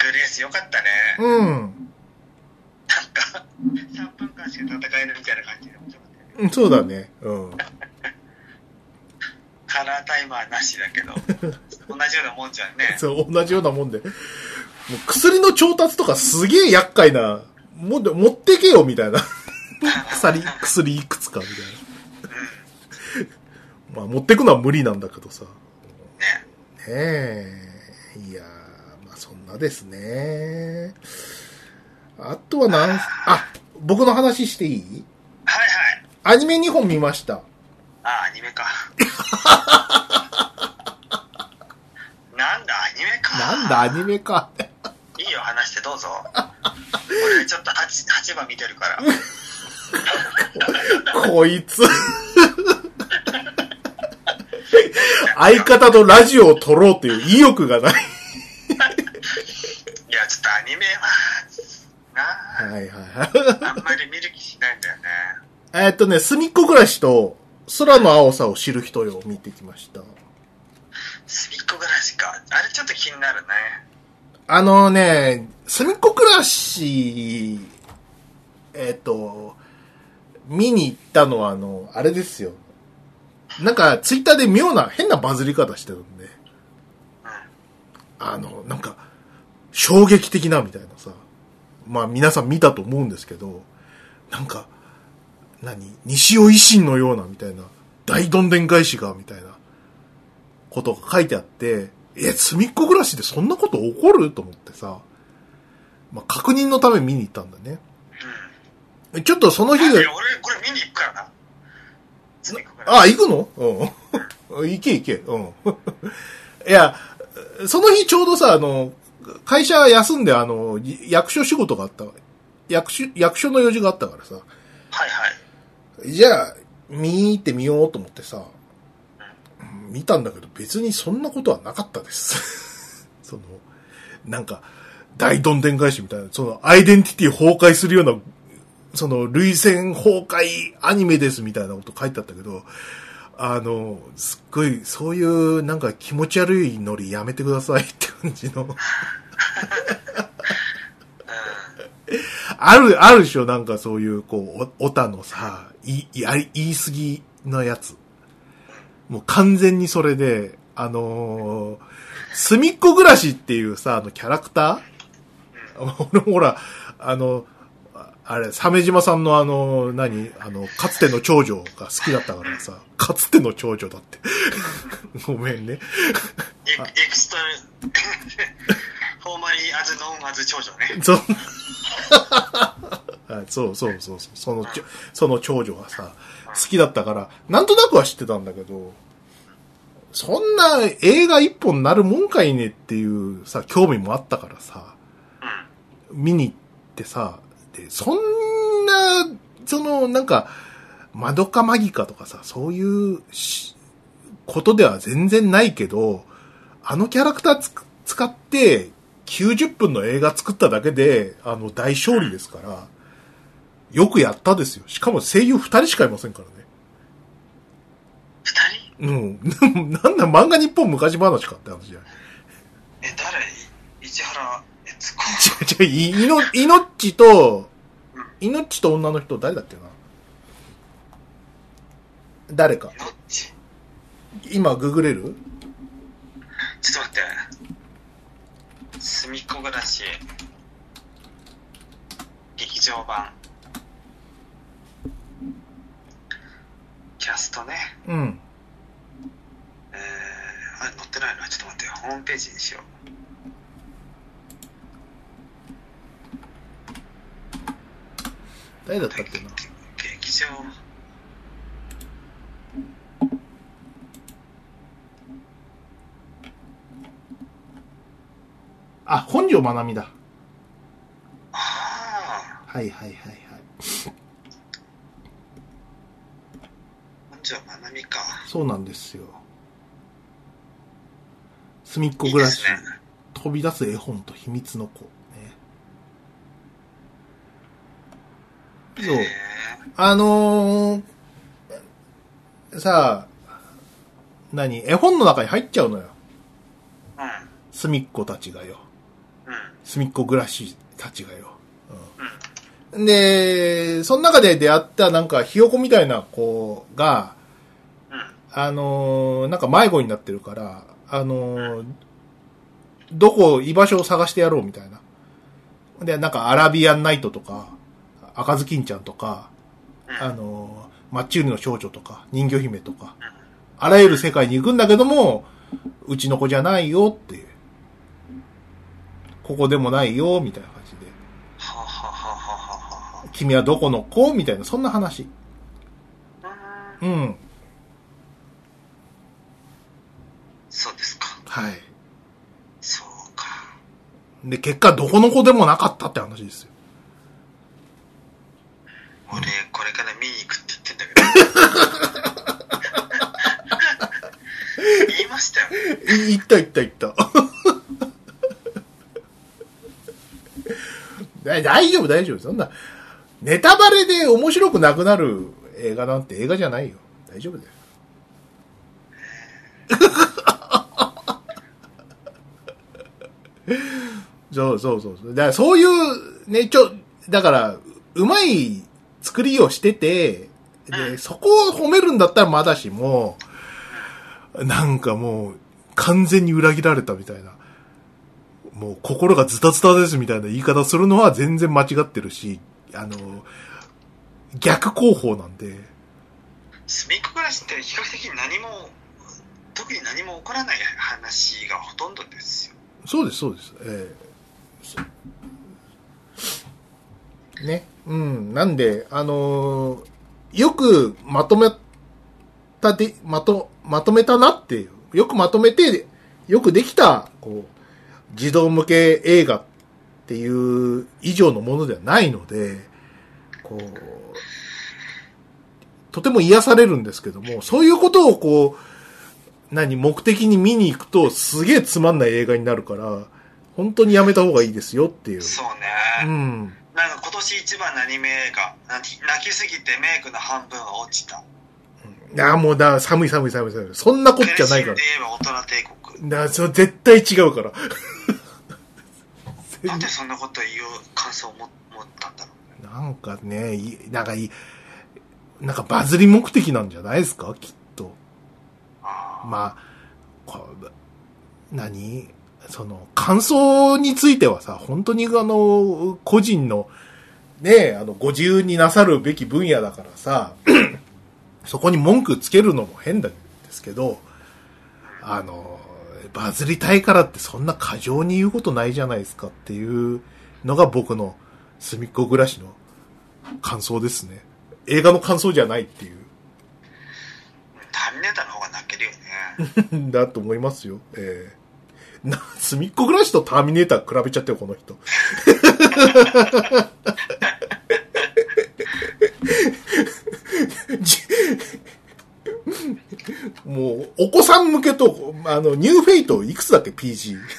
グレースよかったね。うん。なんか、3分間しか戦えるみたいな感じで面白かったよね。うんそうだね。うん。カラータイマーなしだけど、同じようなもんじゃんね。[laughs] そう、同じようなもんで。もう薬の調達とかすげえ厄介な、も持ってけよみたいな。[laughs] 薬、薬いくつかみたいな。まあ持ってくのは無理なんだけどさ。ね。ねえ。いやー、ですね。あとはなん、あ、僕の話していい？はいはい。アニメ2本見ました。あ、アニメか。[laughs] なんだ、アニメか。なんだ、アニメか。いいよ、話してどうぞ。俺ちょっと 8, 8番見てるから。[laughs] こいつ。相方とラジオを撮ろうっていう意欲がない。いや、ちょっとアニメは、なはいはいあ、あんまり見る気しないんだよね。はい。えっとね、すみっこ暮らしと空の青さを知る人よを見てきました。すみっこ暮らしか。あれちょっと気になるね。あのね、すみっこ暮らし、えっと、見に行ったのはあの、あれですよ。なんか、ツイッターで妙な、変なバズり方してるんで、うん。あの、なんか、衝撃的なみたいなさ。まあ皆さん見たと思うんですけど、なんか、何？西尾維新のようなみたいな、大どんでん返しが、みたいな、ことが書いてあって、え、すみっこ暮らしでそんなこと起こる？と思ってさ、まあ確認のために見に行ったんだね。ちょっとその日うん。でいや、俺、これ見に行くからな。すみっこ暮らし。あ、行くの？うん。[laughs] 行け行け。うん。[laughs] いや、その日ちょうどさ、あの、会社休んで、あの、役所仕事があった。役所、役所の用事があったからさ。はいはい。じゃあ、見てみようと思ってさ、見たんだけど別にそんなことはなかったです。[laughs] その、なんか、大どんでん返しみたいな、その、アイデンティティ崩壊するような、その、類線崩壊アニメですみたいなこと書いてあったけど、あの、すっごい、そういう、なんか気持ち悪いノリやめてくださいって感じの。ある、あるでしょなんかそういう、こう、お、おたのさ、い、やり、言い過ぎのやつ。もう完全にそれで、あのー、すみっこ暮らしっていうさ、あのキャラクター？[laughs] 俺もほら、あの、あれ、鮫島さんのあの、何あの、かつての長女が好きだったからさ、かつての長女だって。[laughs] ごめんね。エ extra、 formerly as known as 長女ね。そう。[laughs] はいそうそうそうそう。そのその長女がさ、好きだったから、なんとなくは知ってたんだけど、そんな映画一本なるもんかいねっていうさ、興味もあったからさ、うん。見に行ってさ、で、そんな、その、なんか、マドカマギカとかさ、そういうしことでは全然ないけど、あのキャラクターつく使って90分の映画作っただけで、あの、大勝利ですから、よくやったですよ。しかも声優2人しかいませんからね。二人？うん。[laughs] なんだ、漫画日本昔話かって話じゃない。え、誰？市原悦子。違う違う、い、いの、いのっちと、いのっちと女の人、誰だっけな？誰か。どっち今、ググれる？ちょっと待って。すみっこ暮らし。劇場版。キャストね。うん。えー、あれ載ってないの？ちょっと待ってよ。ホームページにしよう。誰だったっけな？劇場。あ、本庄まなみだ。あはいはいはいはい。あ、本庄まなみか。そうなんですよ。すみっこ暮らし、ね。飛び出す絵本と秘密の子。ね。そう。へあのー、さあ、何？絵本の中に入っちゃうのよ。ーすみっこたちがよ。うん。うん。すみっこ暮らしたちがよ。うん。うん。で、その中で出会ったなんかひよこみたいな子が、うん。あのーなんか迷子になってるから、あのーどこ、居場所を探してやろうみたいな。で、なんかアラビアンナイトとか、赤ずきんちゃんとか、うん。あのーマッチ売りの少女とか、人魚姫とか、あらゆる世界に行くんだけども、うちの子じゃないよっていう。ここでもないよ、みたいな感じで。君はどこの子みたいな、そんな話。は。うん。うん。そうですか。はい。そうか。で、結果どこの子でもなかったって話ですよ。俺、これから見に行くって言ってんだけど。言いましたよ。い行った行った行った。[laughs] だ大丈夫大丈夫。そんな、ネタバレで面白くなくなる映画なんて映画じゃないよ。大丈夫だよ。[laughs] そうそうそうそう。だからそういう、ね、ちょ、だから、うまい作りをしてて、で、そこを褒めるんだったらまだしも、なんかもう、完全に裏切られたみたいな。もう心がズタズタですみたいな言い方するのは全然間違ってるし、あの、逆方法なんで、すみっこ暮らしって比較的何も、特に何も起こらない話がほとんどですよ。そうです、そうです。ええそうね。うん。なんで、あのーよくまとめたで、まと、まとめたなっていう。よくまとめて、よくできた、こう、児童向け映画っていう以上のものではないので、こう、とても癒されるんですけども、そういうことをこう、何、目的に見に行くと、すげえつまんない映画になるから、本当にやめた方がいいですよっていう。そううね。ん。なんか今年一番のアニメ映画、泣きすぎてメイクの半分は落ちた。いや、もうだ、寒い寒い寒い寒い。そんなこっちゃないから天。心で言えば大人帝国。だ、それ絶対違うから。[laughs] なんでそんなこと言う感想を持持ったんだろう。なんかね、いなんかいい、なんかバズり目的なんじゃないですか？きっと。あーまあ、こう何？その、感想についてはさ、本当にあの、個人のねえ、あの、ご自由になさるべき分野だからさ、[clears throat] そこに文句つけるのも変なんですけど、あの、バズりたいからってそんな過剰に言うことないじゃないですかっていうのが僕の隅っこ暮らしの感想ですね。映画の感想じゃないっていう。ターミネーターの方が泣けるよね。[laughs] だと思いますよ。ええな、隅っこ暮らしとターミネーター比べちゃってよ、この人。じもう、お子さん向けと、あの、ニューフェイトいくつだっけ ?PG。わかん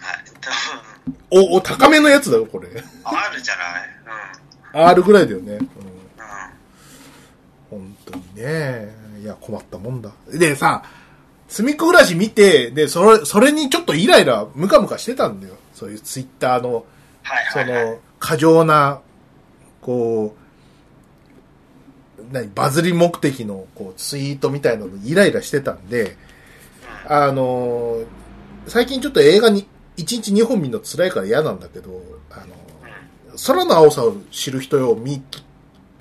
ない。多分、お、お、高めのやつだよ、これ。R じゃない R ぐらいだよね。うんうん。うん。本当にね。いや、困ったもんだ。でさ、隅っこ暮らし見て、で、それ、それにちょっとイライラ、ムカムカしてたんだよ。そういうツイッターの、そはいはい、はい。の、過剰な、こう、何、バズり目的の、こう、ツイートみたいなのにイライラしてたんで、あの、最近ちょっと映画に、1日2本見るの辛いから嫌なんだけど、あの、空の青さを知る人よ、見、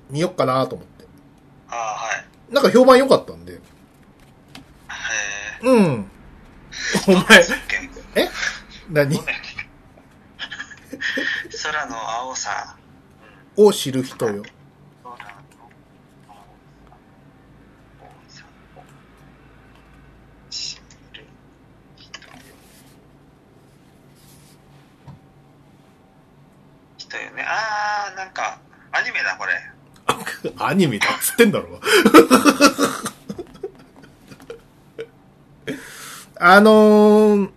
見よっかなと思って。ああ、はい。なんか評判良かったんで。へうん。おえ。前、え？え何？空の青さ。を知る人よ。空の青さ。青さを知る人よ。人よね。ああ、なんか、アニメだ、これ。[laughs] アニメだっつってんだろ。あのー、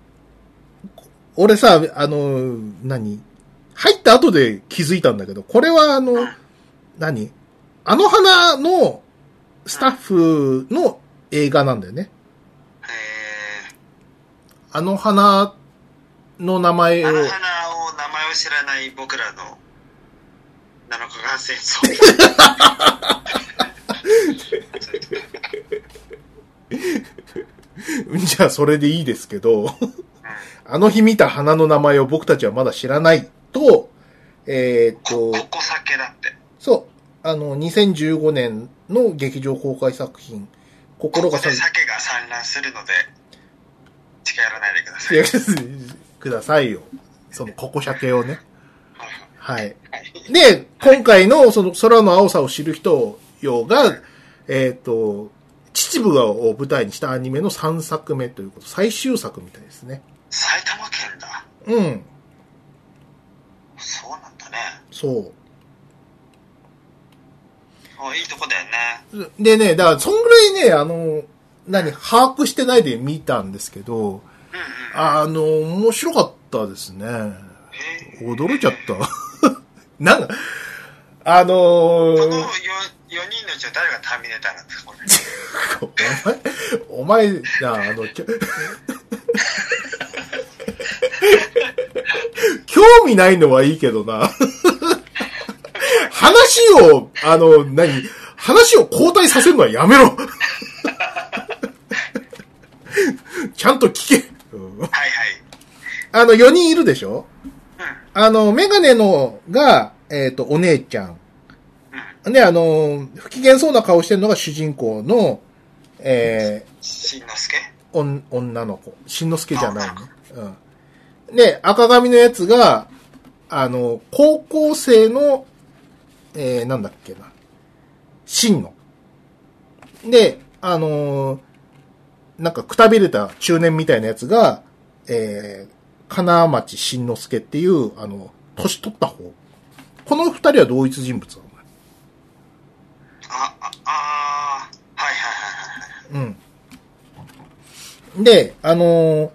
俺さ、あのー、何？入った後で気づいたんだけど、これはあの、何？あの花のスタッフの映画なんだよね。へあの花の名前え。をあ、の花を、名前を知らない僕らの、7日間戦争。[laughs] [laughs] じゃあそれでいいですけど、うんあの日見た花の名前を僕たちはまだ知らないと、えーっこ、と、ここ酒だって。そう、あの、2015年の劇場公開作品、心ここで酒が散乱するので、近寄らないでください。くださいよ。その、ここ鮭をね。はい。はい。で、今回のその空の青さを知る人よが、えっ、と、秩父を舞台にしたアニメの3作目ということ、最終作みたいですね。埼玉県だ。うん、そうなんだね。そおいいとこだよね。う。でね、だから、そんぐらいね、あの、何、把握してないで見たんですけど、うんうん。あの、面白かったですね。驚いちゃった。[laughs] なんか、あのこの 4, ー、人のうちは誰がターミネーターなんですか、これ。[laughs] お前、お前、なあ、あの、[laughs] 興味ないのはいいけどな。話を、あの、何？話を交代させるのはやめろちゃんと聞け、うんはいはい。あの、4人いるでしょ？うん。あの、メガネのが、えっ、と、お姉ちゃん。うん。で、あの、不機嫌そうな顔してるのが主人公の、えしんのすけ？ー、おん女の子。しんのすけじゃないね。うん。で、赤髪のやつが、あの、高校生の、えー、なんだっけな。しんの。で、あのーなんかくたびれた中年みたいなやつが、えー、金町しんのすけっていう、あの、年取った方。この二人は同一人物なのねあ、あ、あーはいはいはいはい。うん。で、あのー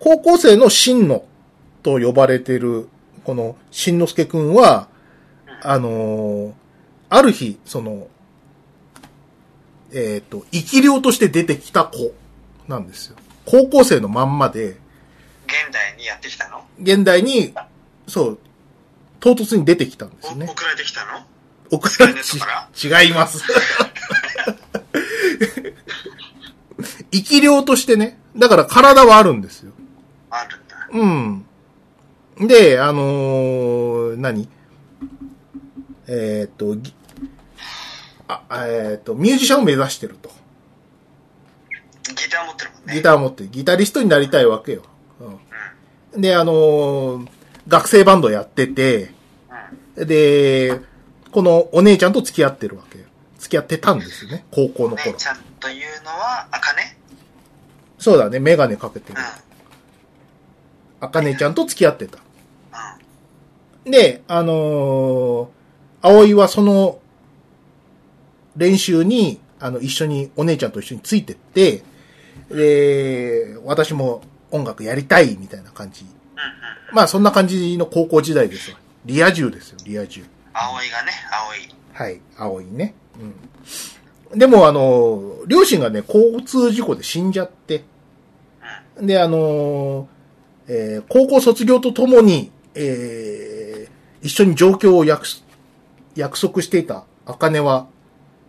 高校生の真野と呼ばれてる、この真之介くんは、あのーある日、その、えっ、と、生き量として出てきた子なんですよ。高校生のまんまで、現代にやってきたの？現代に、そう、唐突に出てきたんですよね。お送られてきたの？送られてからち [laughs] 違います。生き量としてね。だから体はあるんですよ。あるんだ。うん。で、あのー何？えっ、と、ぎあ、えっ、と、ミュージシャンを目指してると。ギター持ってるもんね。ギター持って、ギタリストになりたいわけよ。うん、で、あのー学生バンドやってて、うん。で、このお姉ちゃんと付き合ってるわけよ。付き合ってたんですよね、高校の頃。姉ちゃんというのは、あかねそうだね、メガネかけてるうん。。あかねちゃんと付き合ってた。うん。で、あのー葵はその練習に、あの、一緒に、お姉ちゃんと一緒についてって、で、私も音楽やりたいみたいな感じ。まあそんな感じの高校時代ですわ。リア充ですよ、リア充。葵がね、葵。はい、葵ね。うん。でもあの、両親がね、交通事故で死んじゃって、うん。で、あの、えー高校卒業とともに、えー一緒に上京を約す約束していた茜は、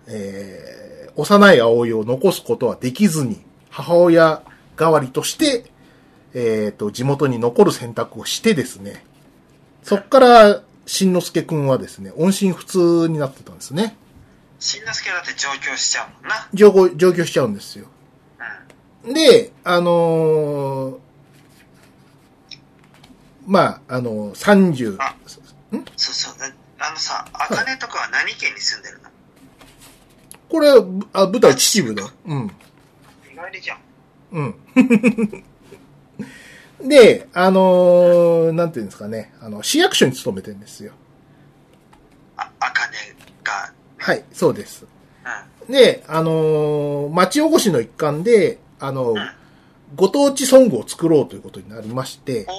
えー幼い葵を残すことはできずに、母親代わりとして、えっ、と、地元に残る選択をしてですね、そっから、しんのすけくんはですね、音信不通になってたんですね。しんのすけだって上京しちゃうもんな。上京、上京しちゃうんですよ。うん。で、あのーまあ、あのー、30、あそうそう。なあのさ、あかねとかは何県に住んでるの？これは、ぶあ、舞台秩父だ。うん。意外にじゃん。うん。で、あのーなんていうんですかね、あの、市役所に勤めてるんですよ。あ、あかねが。はい、そうです。うん。で、あのー町おこしの一環で、あのんご当地ソングを作ろうということになりましては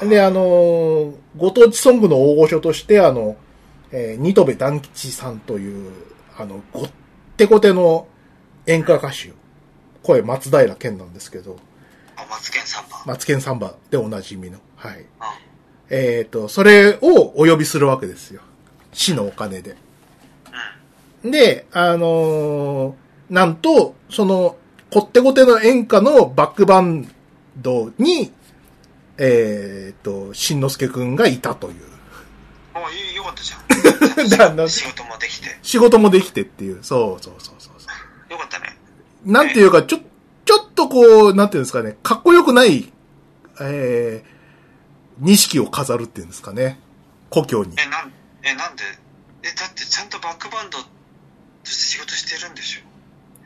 いはい。で、あのーご当地ソングの大御所として、あの、えー、ニトベ団吉さんという、あの、ごってごての演歌歌手、声松平健なんですけど、あ、マツケンサンバ。マツケンサンバでおなじみの。はい。うん。えっ、と、それをお呼びするわけですよ。市のお金で。うん。で、あのーなんと、その、こってこての演歌のバックバンドに、えっ、と、しんのすけくんがいたという。おいいよかったじゃん。[laughs] 仕事もできて。仕事もできてっていう。そうそうそうそうそよかったね。う。なんていうか、ちょ、ちょっとこう、なんていうんですかね、かっこよくない、えー、錦を飾るっていうんですかね。故郷に。え、なん、え、なんで？え、だってちゃんとバックバンドとして仕事してるんでし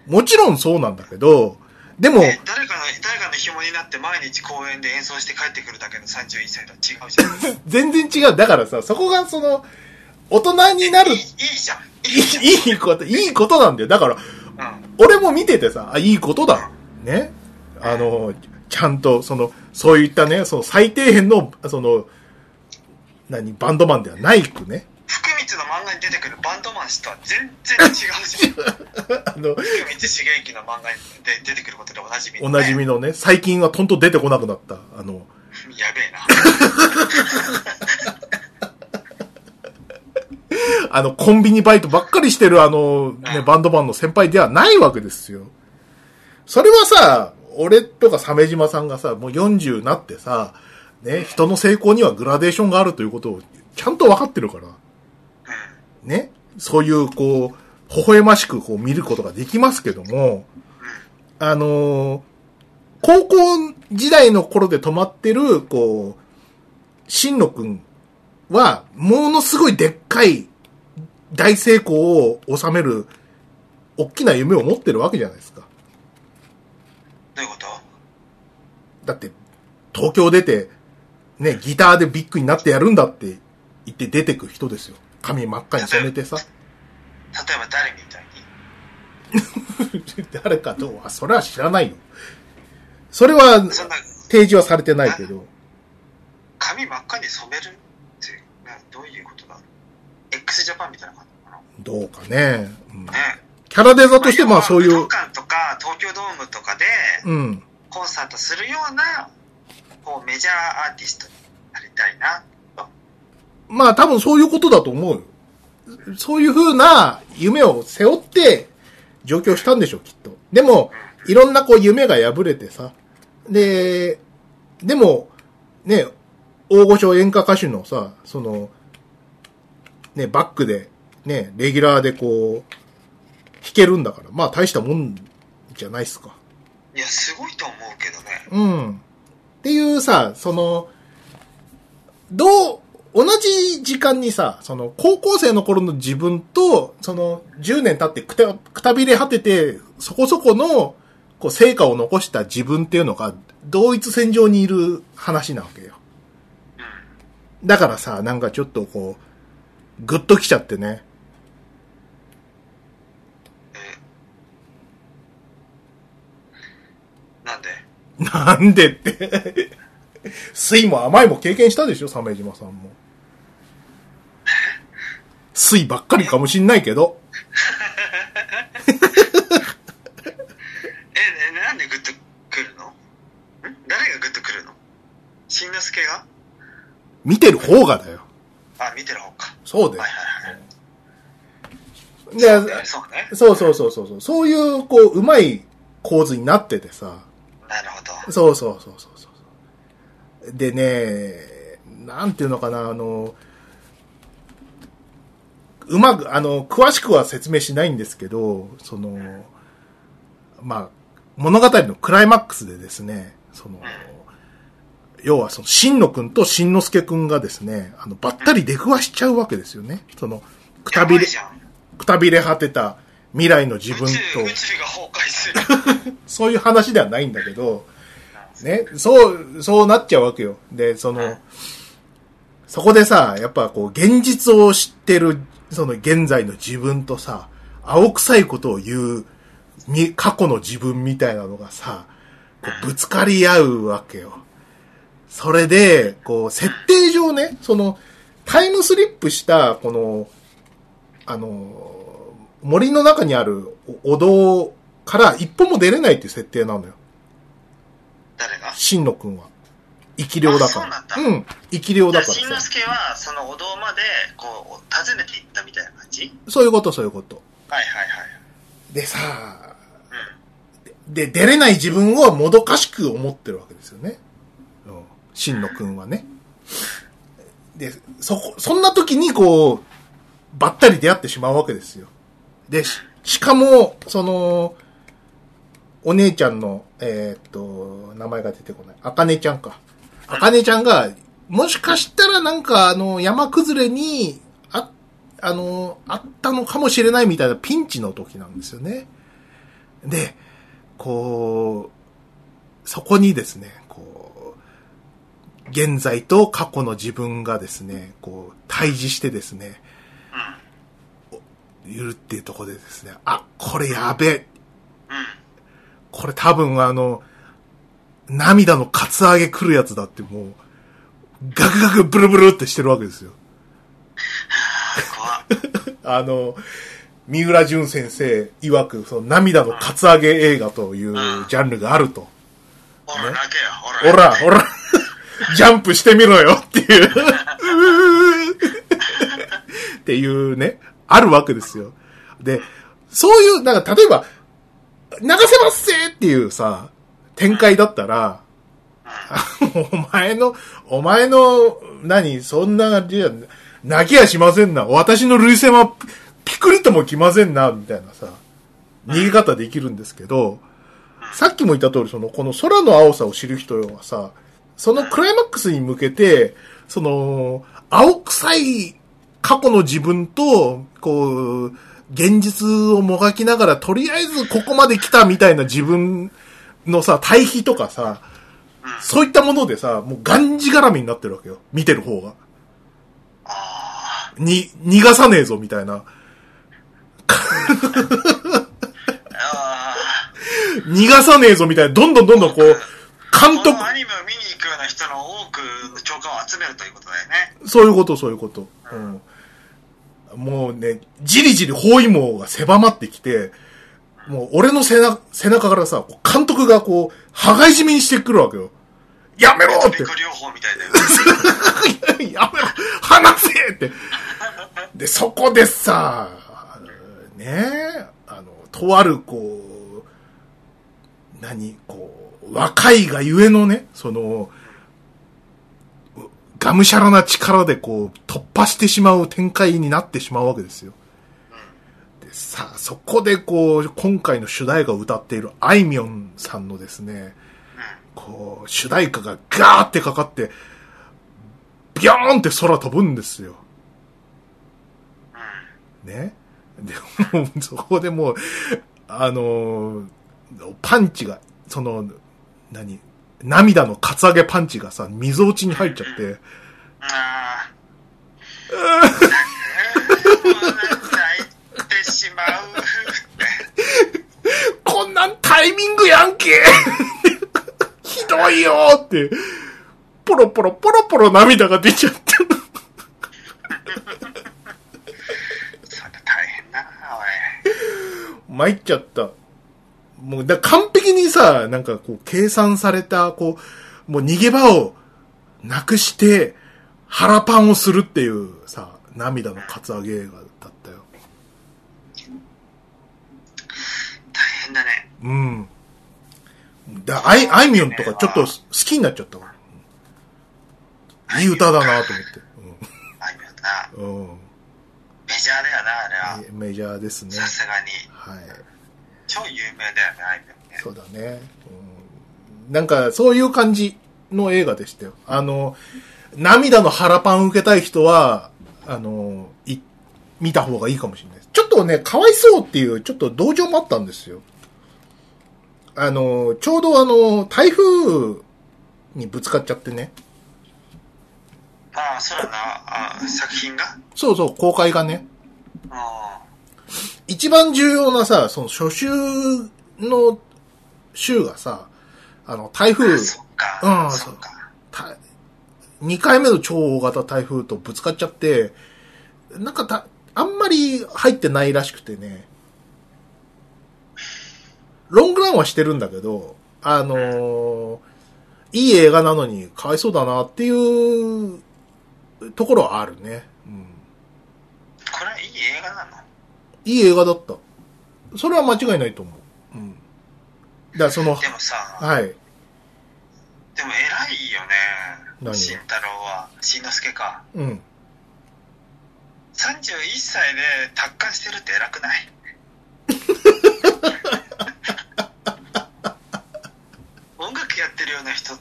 ょ？もちろんそうなんだけど、でも、え、誰かの、誰かの紐になって毎日公園で演奏して帰ってくるだけの31歳とは違うじゃん。[laughs] 全然違う。だからさ、そこがその、大人になるいい、いいじゃん。いいこと、いいことなんだよ。だから、うん。俺も見ててさ、あ、いいことだ。ね。あの、ちゃんと、その、そういったね、その最低限の、その、何、バンドマンではないくね。福光の漫画に出てくるバンドマン氏とは全然違うじゃん。[laughs] あの、福光茂之の漫画で出てくることでおなじみのおね、なじみのね、最近はとんと出てこなくなった、あの、やべえな。[laughs] あの、コンビニバイトばっかりしてるあの、ね、バンドマンの先輩ではないわけですよ。それはさ、俺とか鮫島さんがさ、もう40なってさ、ね、人の成功にはグラデーションがあるということをちゃんと分かってるから、ね、そういう、こう、微笑ましくこう見ることができますけども、あのー高校時代の頃で止まってる、こう、新野くんは、ものすごいでっかい大成功を収める、大きな夢を持ってるわけじゃないですか。どういうこと？だって、東京出て、ね、ギターでビッグになってやるんだって言って出てく人ですよ。髪真っ赤に染めてさ。例えば誰みたいに？[laughs] 誰かとは、それは知らないよ。それは、提示はされてないけど。髪真っ赤に染めるって、などういうことだ ?x ジャパンみたいな感じかなどうかね。うんね。キャラデザとしてまあそういう武道、館とか東京ドームとかでうん。コンサートするような、こうメジャーアーティストになりたいな。とまあ多分そういうことだと思うよ。そういう風な夢を背負って上京したんでしょ、きっと。でも、いろんなこう夢が破れてさ。で、でも、ね、大御所演歌歌手のさ、その、ね、バックで、ね、レギュラーでこう、弾けるんだから、まあ大したもんじゃないっすか。いや、すごいと思うけどね。うん。っていうさ、その、どう、同じ時間にさ、その、高校生の頃の自分と、その、10年経ってくた、くたびれ果てて、そこそこの、こう、成果を残した自分っていうのが、同一線上にいる話なわけよ。うん。だからさ、なんかちょっとこう、ぐっと来ちゃってね。なんで [laughs] なんでって。水も甘いも経験したでしょ、鮫島さんも。水ばっかりかもしんないけど。[laughs] え、えなんでグッとくるの？ん？誰がグッとくるの？しんのすけが？見てる方がだよ。あ、見てる方か。そうだよはい。はいはい。でそうね。そうね。そうそうそうそうそう。そういう、こう、うまい構図になっててさ。なるほど。そうそうそうそうそう。でね、なんていうのかな、あの、うまく、あの、詳しくは説明しないんですけど、その、まあ、物語のクライマックスでですね、その、要はその、しんのくんとしんのすけくんがですね、あの、ばったり出くわしちゃうわけですよね。その、くたびれ。くたびれ果てた未来の自分と、宇宙が崩壊する。[laughs] そういう話ではないんだけど、ね、そう、そうなっちゃうわけよ。で、その、そこでさ、やっぱこう、現実を知ってる、その現在の自分とさ、青臭いことを言う、み、過去の自分みたいなのがさ、こうぶつかり合うわけよ。それで、こう、設定上ね、その、タイムスリップした、この、あの、森の中にあるおお堂から一歩も出れないっていう設定なのよ。誰が？しんのくんは。生き量だから。うなんだうん。生き量だからさ。しんのすけは、そのお堂まで、こう、訪ねていったみたいな感じ？そういうこと、そういうこと。はいはいはい。でさ、うん。で、出れない自分をもどかしく思ってるわけですよね。うん。しんのくんはね。で、そこ、そんな時にこう、ばったり出会ってしまうわけですよ。で、ししかも、その、お姉ちゃんの、えーっと、名前が出てこない。あかねちゃんか。あかねちゃんが、もしかしたらなんかあの、山崩れに、あ、あの、あったのかもしれないみたいなピンチの時なんですよね。で、こう、そこにですね、こう、現在と過去の自分がですね、こう、対峙してですね、るっていうところでですね、あ、これやべえ。これ多分あの、涙のカツアゲ来るやつだってもう、ガクガクブルブルってしてるわけですよ。[laughs] あの、三浦淳先生曰く、その涙のカツアゲ映画というジャンルがあると。ほら、泣けよ、ほら。ほら、ほら、[laughs] ジャンプしてみろよっていう。[laughs] っていうね、あるわけですよ。で、そういう、なんか例えば、流せますせっていうさ、展開だったら、お前の、お前の、何、そんな、じゃ泣きやしませんな。私の類線はピピクリとも来ませんな、みたいなさ、逃げ方できるんですけど、さっきも言った通り、その、この空の青さを知る人はさ、そのクライマックスに向けて、その、青臭い過去の自分と、こう、現実をもがきながら、とりあえずここまで来たみたいな自分のさ、対比とかさ、そういったものでさ、もうがんじがらみになってるわけよ。見てる方が。あに、逃がさねえぞ、みたいな。逃がさねえぞ、みたいな。どんどんどんどんこう、ー。監督この、アニメを見に行くような人の多くの共感を集めるということだよね。そういうこと、そういうこと。うん。もうね、じりじり包囲網が狭まってきて、もう俺の背中、背中からさ、監督がこう、羽交い締めにしてくるわけよ。やめろって理。療法みたいだよね。[laughs] やめろ離せって。で、そこでさ、ねえ、あの、とある、こう、何、こう、若いがゆえのね、その、我がむしゃらな力でこう、突破してしまう展開になってしまうわけですよ。でさあ、そこでこう、今回の主題歌を歌っているあいみょんさんのですね、こう、主題歌がガーってかかって、ビョーンって空飛ぶんですよ。ね？で、も [laughs] そこでもう、あのーパンチが、その、何？涙のカツアゲパンチがさ、溝落ちに入っちゃって、ああ。泣いてしまう。こんなんタイミングやんけひどいよって、ポロポロポロポロ涙が出ちゃった。そんな大変だな、参っちゃった。もう、だ完璧にさ、なんかこう、計算された、こう、もう逃げ場をなくして、腹パンをするっていうさ、涙のカツアゲ映画だったよ。大変だね。うん。だあい、あいみょんとかちょっと好きになっちゃったから。いい歌だなと思って。あいみょんな。うん。うんメジャーだよな、あれは。メジャーですね。さすがに。はい。超有名だよね、あいみょんね。そうだね。うん、なんか、そういう感じの映画でしたよ。あの、涙の腹パン受けたい人は、あの、い、見た方がいいかもしれないです。ちょっとね、かわいそうっていう、ちょっと同情もあったんですよ。あの、ちょうどあの、台風にぶつかっちゃってね。ああ、そうだな。ああ作品が？そうそう、公開がね。うん。一番重要なさ、その初週の週がさ、あの、台風。うんそっか。た2回目の超大型台風とぶつかっちゃって、なんかた、あんまり入ってないらしくてね。ロングランはしてるんだけど、あのーいい映画なのにかわいそうだなっていうところはあるね。うん。これはいい映画なの？いい映画だった。それは間違いないと思う。うん。だからその、でもさ、はい。でも偉いよね。慎太郎は。慎之介か。うん。31歳で達観してるって偉くない？[laughs] 音楽やってるような人だっ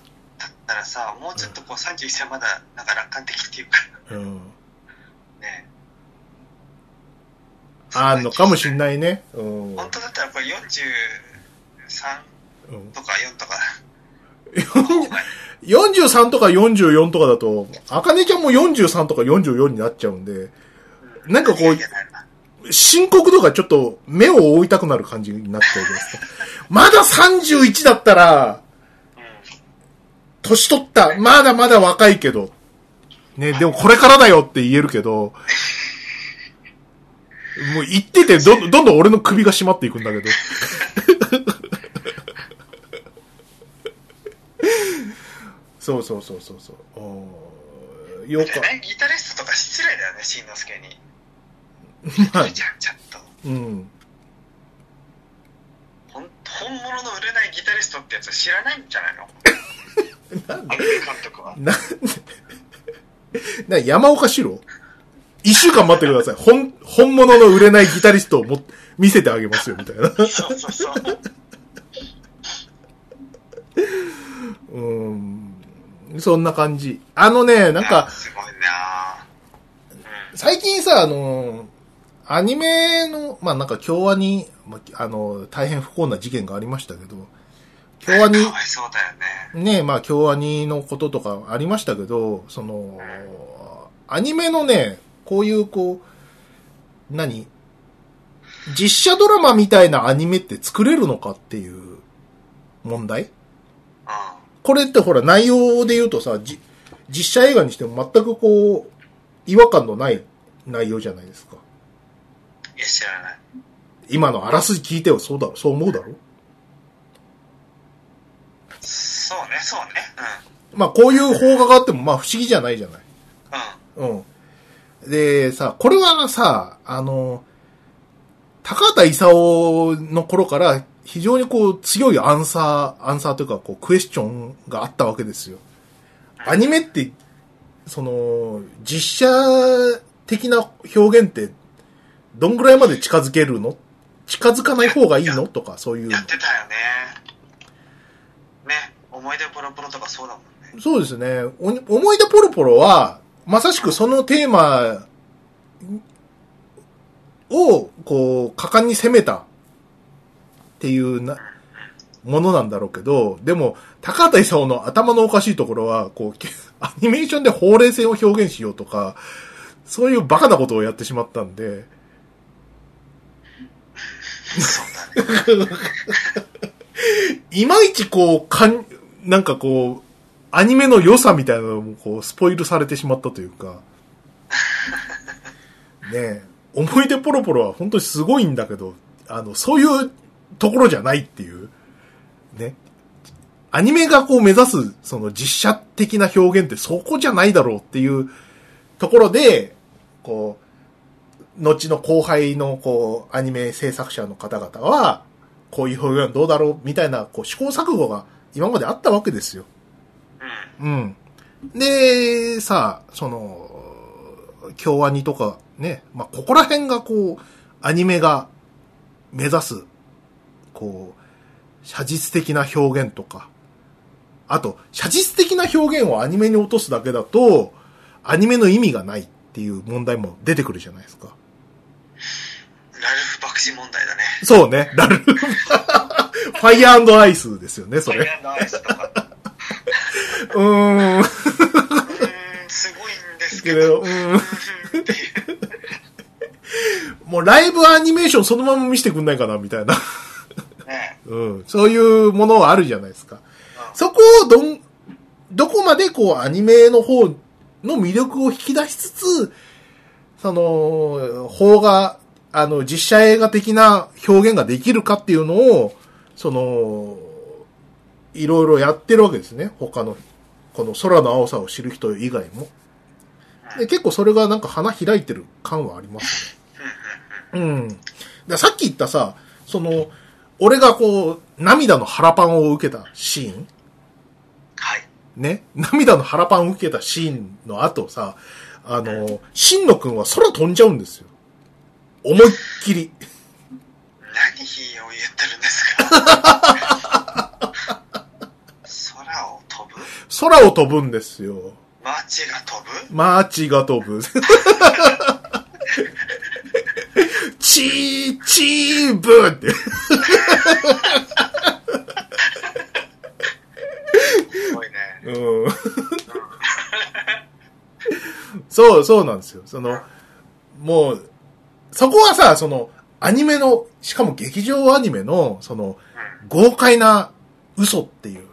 たらさ、もうちょっとこう31歳まだなんか楽観的っていうか、うん。ね。あんのかもしんないね。うん。本当だったらこれ43うんとか4とか。の方が43とか44とかだと、あかねちゃんも43とか44になっちゃうんで、なんかこう深刻度がちょっと目を覆いたくなる感じになっちゃうですか。[laughs] まだ31だったら、うん年取った、まだまだ若いけど、ね、でもこれからだよって言えるけど、もう言っててどんどんどん俺の首が締まっていくんだけど。[laughs] そうそうそうそうそう。おーよか。ギタリストとか失礼だよね、慎之介に。まあじゃん、ちゃんと。うん。ほん本物の売れないギタリストってやつ知らないんじゃないの？[laughs] なんアメリカ監督は。なんで、[laughs] な、山岡四郎？一週間待ってください。本、本物の売れないギタリストをも、見せてあげますよ、みたいな。そうそうそう。うん。そんな感じ。あのね、なんか、すごいなうん。最近さ、あの、アニメの、まあなんか京アニ、まああの、大変不幸な事件がありましたけど、京アニか、わいそうだよね。ね、まあ、京アニのこととかありましたけど、その、アニメのね、こういうこう、何？実写ドラマみたいなアニメって作れるのかっていう問題？うん。これってほら内容で言うとさ、じ実写映画にしても全くこう、違和感のない内容じゃないですか。いや、知らない。今のあらすじ聞いてはそうだろ、そう思うだろ？そうね、そうね。まあこういう邦画があってもまあ不思議じゃないじゃない。うん。うん。うん。で、さ、これはさ、あの、高畑勲の頃から非常にこう強いアンサー、アンサーというかこうクエスチョンがあったわけですよ。アニメってその、実写的な表現って、どんぐらいまで近づけるの？近づかない方がいいの？とか、そういうのやってたよね。ね、思い出ポロポロとかそうだもんね。そうですね。お思い出ポロポロは、まさしくそのテーマを、こう、果敢に攻めたっていうな、ものなんだろうけど、でも、高畑勲の頭のおかしいところは、こう、け [laughs] アニメーションでほうれい線を表現しようとか、そういうバカなことをやってしまったんで。[laughs] いまいちこう、かん、なんかこう、アニメの良さみたいなのもこう、スポイルされてしまったというか。[laughs] ねえ、思い出ポロポロは本当にすごいんだけど、あの、そういうところじゃないっていう。ね。アニメがこう目指す、その実写的な表現ってそこじゃないだろうっていうところで、こう、後の後輩のこう、アニメ制作者の方々は、こういう表現どうだろうみたいな、こう試行錯誤が今まであったわけですよ。うん。うん。で、さ、その、京アニとかね、まあ、ここら辺がこう、アニメが目指す、こう、写実的な表現とか、あと、写実的な表現をアニメに落とすだけだと、アニメの意味がないっていう問題も出てくるじゃないですか。ラルフ爆死問題だね。そうね、ラルフ。[laughs] ファイヤーアイスですよね、それ。ファイアアイスとか。うーん。うーん、すごいんですけけど、ど。うーん。もうライブアニメーションそのまま見せてくんないかな、みたいな。ねうん。そういうものはあるじゃないですか。そこをどん、どこまでこうアニメの方の魅力を引き出しつつ、その、方が、あの、実写映画的な表現ができるかっていうのを、その、いろいろやってるわけですね。他の、この空の青さを知る人以外も。で結構それがなんか花開いてる感はありますね。うん。でさっき言ったさ、その、俺がこう、涙の腹パンを受けたシーンはい。ね、涙の腹パンを受けたシーンの後さ、あの、新野くんは空飛んじゃうんですよ。思いっきり。何を言ってるんですか [laughs] 空を飛ぶんですよ。マーチが飛ぶ？マーチが飛ぶ。[laughs] チー、チーブーって。すごいね。うん。そう、そうなんですよ。その、もう、そこはさ、その、アニメの、しかも劇場アニメの、その、うん。豪快な嘘っていうさ、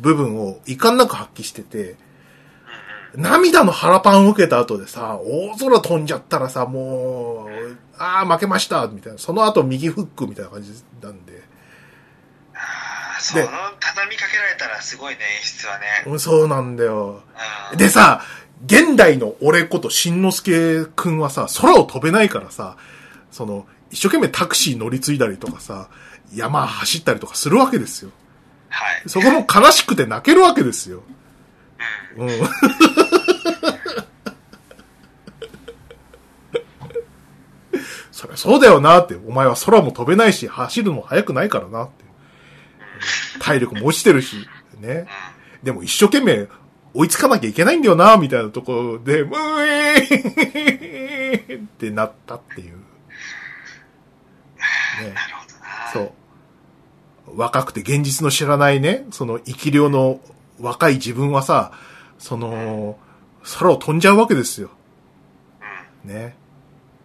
部分を遺憾なく発揮してて、うん涙の腹パンを受けた後でさ、大空飛んじゃったらさ、もう、ああ、負けましたみたいな。その後右フックみたいな感じなんで。ああ、その畳みかけられたらすごいね、演出はね。うんそうなんだよ。うんでさ、現代の俺ことしんのすけくんはさ、空を飛べないからさ、その、一生懸命タクシー乗り継いだりとかさ、山走ったりとかするわけですよ。はい。そこも悲しくて泣けるわけですよ。うん。うん。[laughs] そりゃそうだよなって。お前は空も飛べないし、走るのも速くないからなって。体力も落ちてるし、ね。でも一生懸命追いつかなきゃいけないんだよな、みたいなところで、うえーってなったっていう。ね。[laughs] なるほどな。そう。若くて現実の知らないね、その生き量の若い自分はさ、その、空を飛んじゃうわけですよ。うん。ね。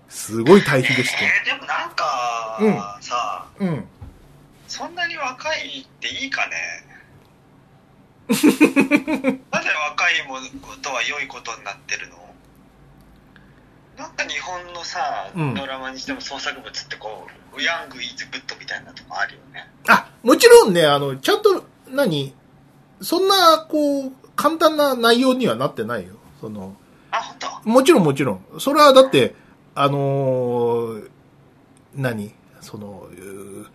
すごい対比でして。えー、でもなんか、うんさ、うん。そんなに若いっていいかね？[laughs] なぜ若いもことは良いことになってるの？なんか日本のさ、うんドラマにしても創作物ってこう、ヤングイズグッドみたいなとこあるよね。あ、もちろんね、あの、ちゃんと、何？そんな、こう、簡単な内容にはなってないよ。その、あ、本当？もちろんもちろん。それはだって、あのー何？その、うー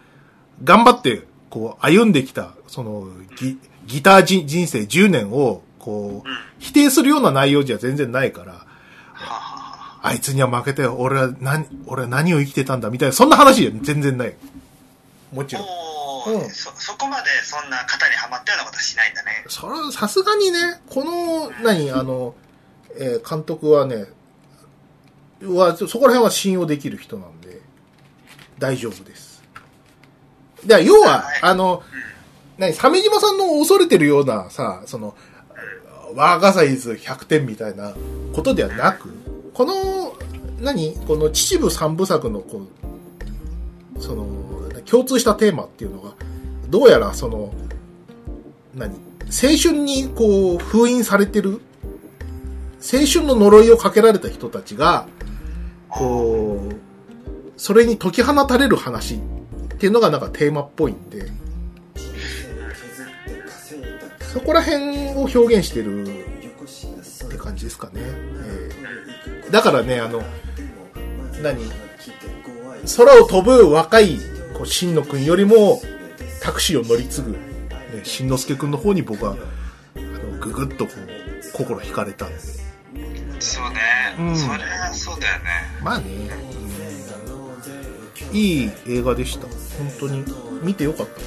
頑張って、こう、歩んできた、その、ギギター人人生10年を、こううん。、否定するような内容じゃ全然ないから、あいつには負けて、俺は何、俺は何を生きてたんだみたいな、そんな話じゃ全然ない。もちろん。うんそ、そこまでそんな型にはまったようなことはしないんだね。それはさすがにね、この、何、あの、えー監督はね、は、そこら辺は信用できる人なんで、大丈夫です。で、要ははい、あの、何、鮫島さんの恐れてるようなさ、その、ワーガサイズ100点みたいなことではなく、この、何？この秩父三部作の、こう、その、共通したテーマっていうのが、どうやらその、何？青春にこう封印されてる、青春の呪いをかけられた人たちが、こう、それに解き放たれる話っていうのがなんかテーマっぽいんで、そこら辺を表現してるって感じですかね。ええ。だからね、あの、何？空を飛ぶ若い、こう、新野くんよりも、タクシーを乗り継ぐ、ね、新之助くんの方に僕は、あの、ぐぐっとこう、心惹かれたんで。そうね。うんそれはそうだよね。まあね、うんいい映画でした。本当に。見てよかった。え、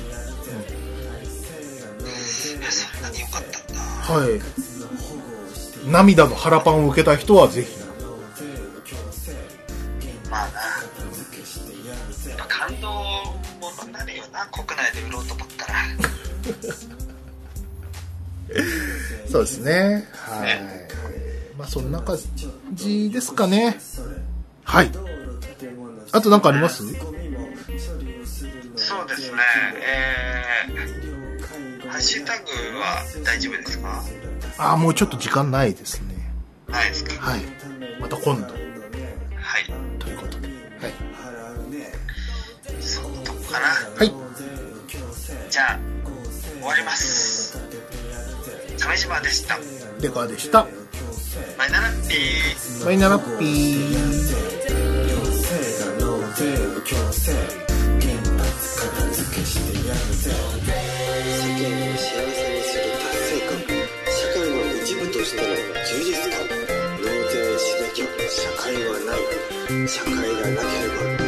そんなに良かったんだ。はい。涙の腹パンを受けた人はぜひ。[laughs] そうですね。はい。まあそんな感じですかね。はい。あと何かあります？そうですね。えー、ハッシュタグは大丈夫ですか？ああ、もうちょっと時間ないですね。ないですか？はい。また今度。はい。ということで。はい。そのとこかな。はい。じゃあ、終わります。鮫島でした。デカでした。マイナラッピー。マイナラッピー。世間を幸せにする達成感社会の一部としての充実感納税しなきゃ社会はない社会がなければ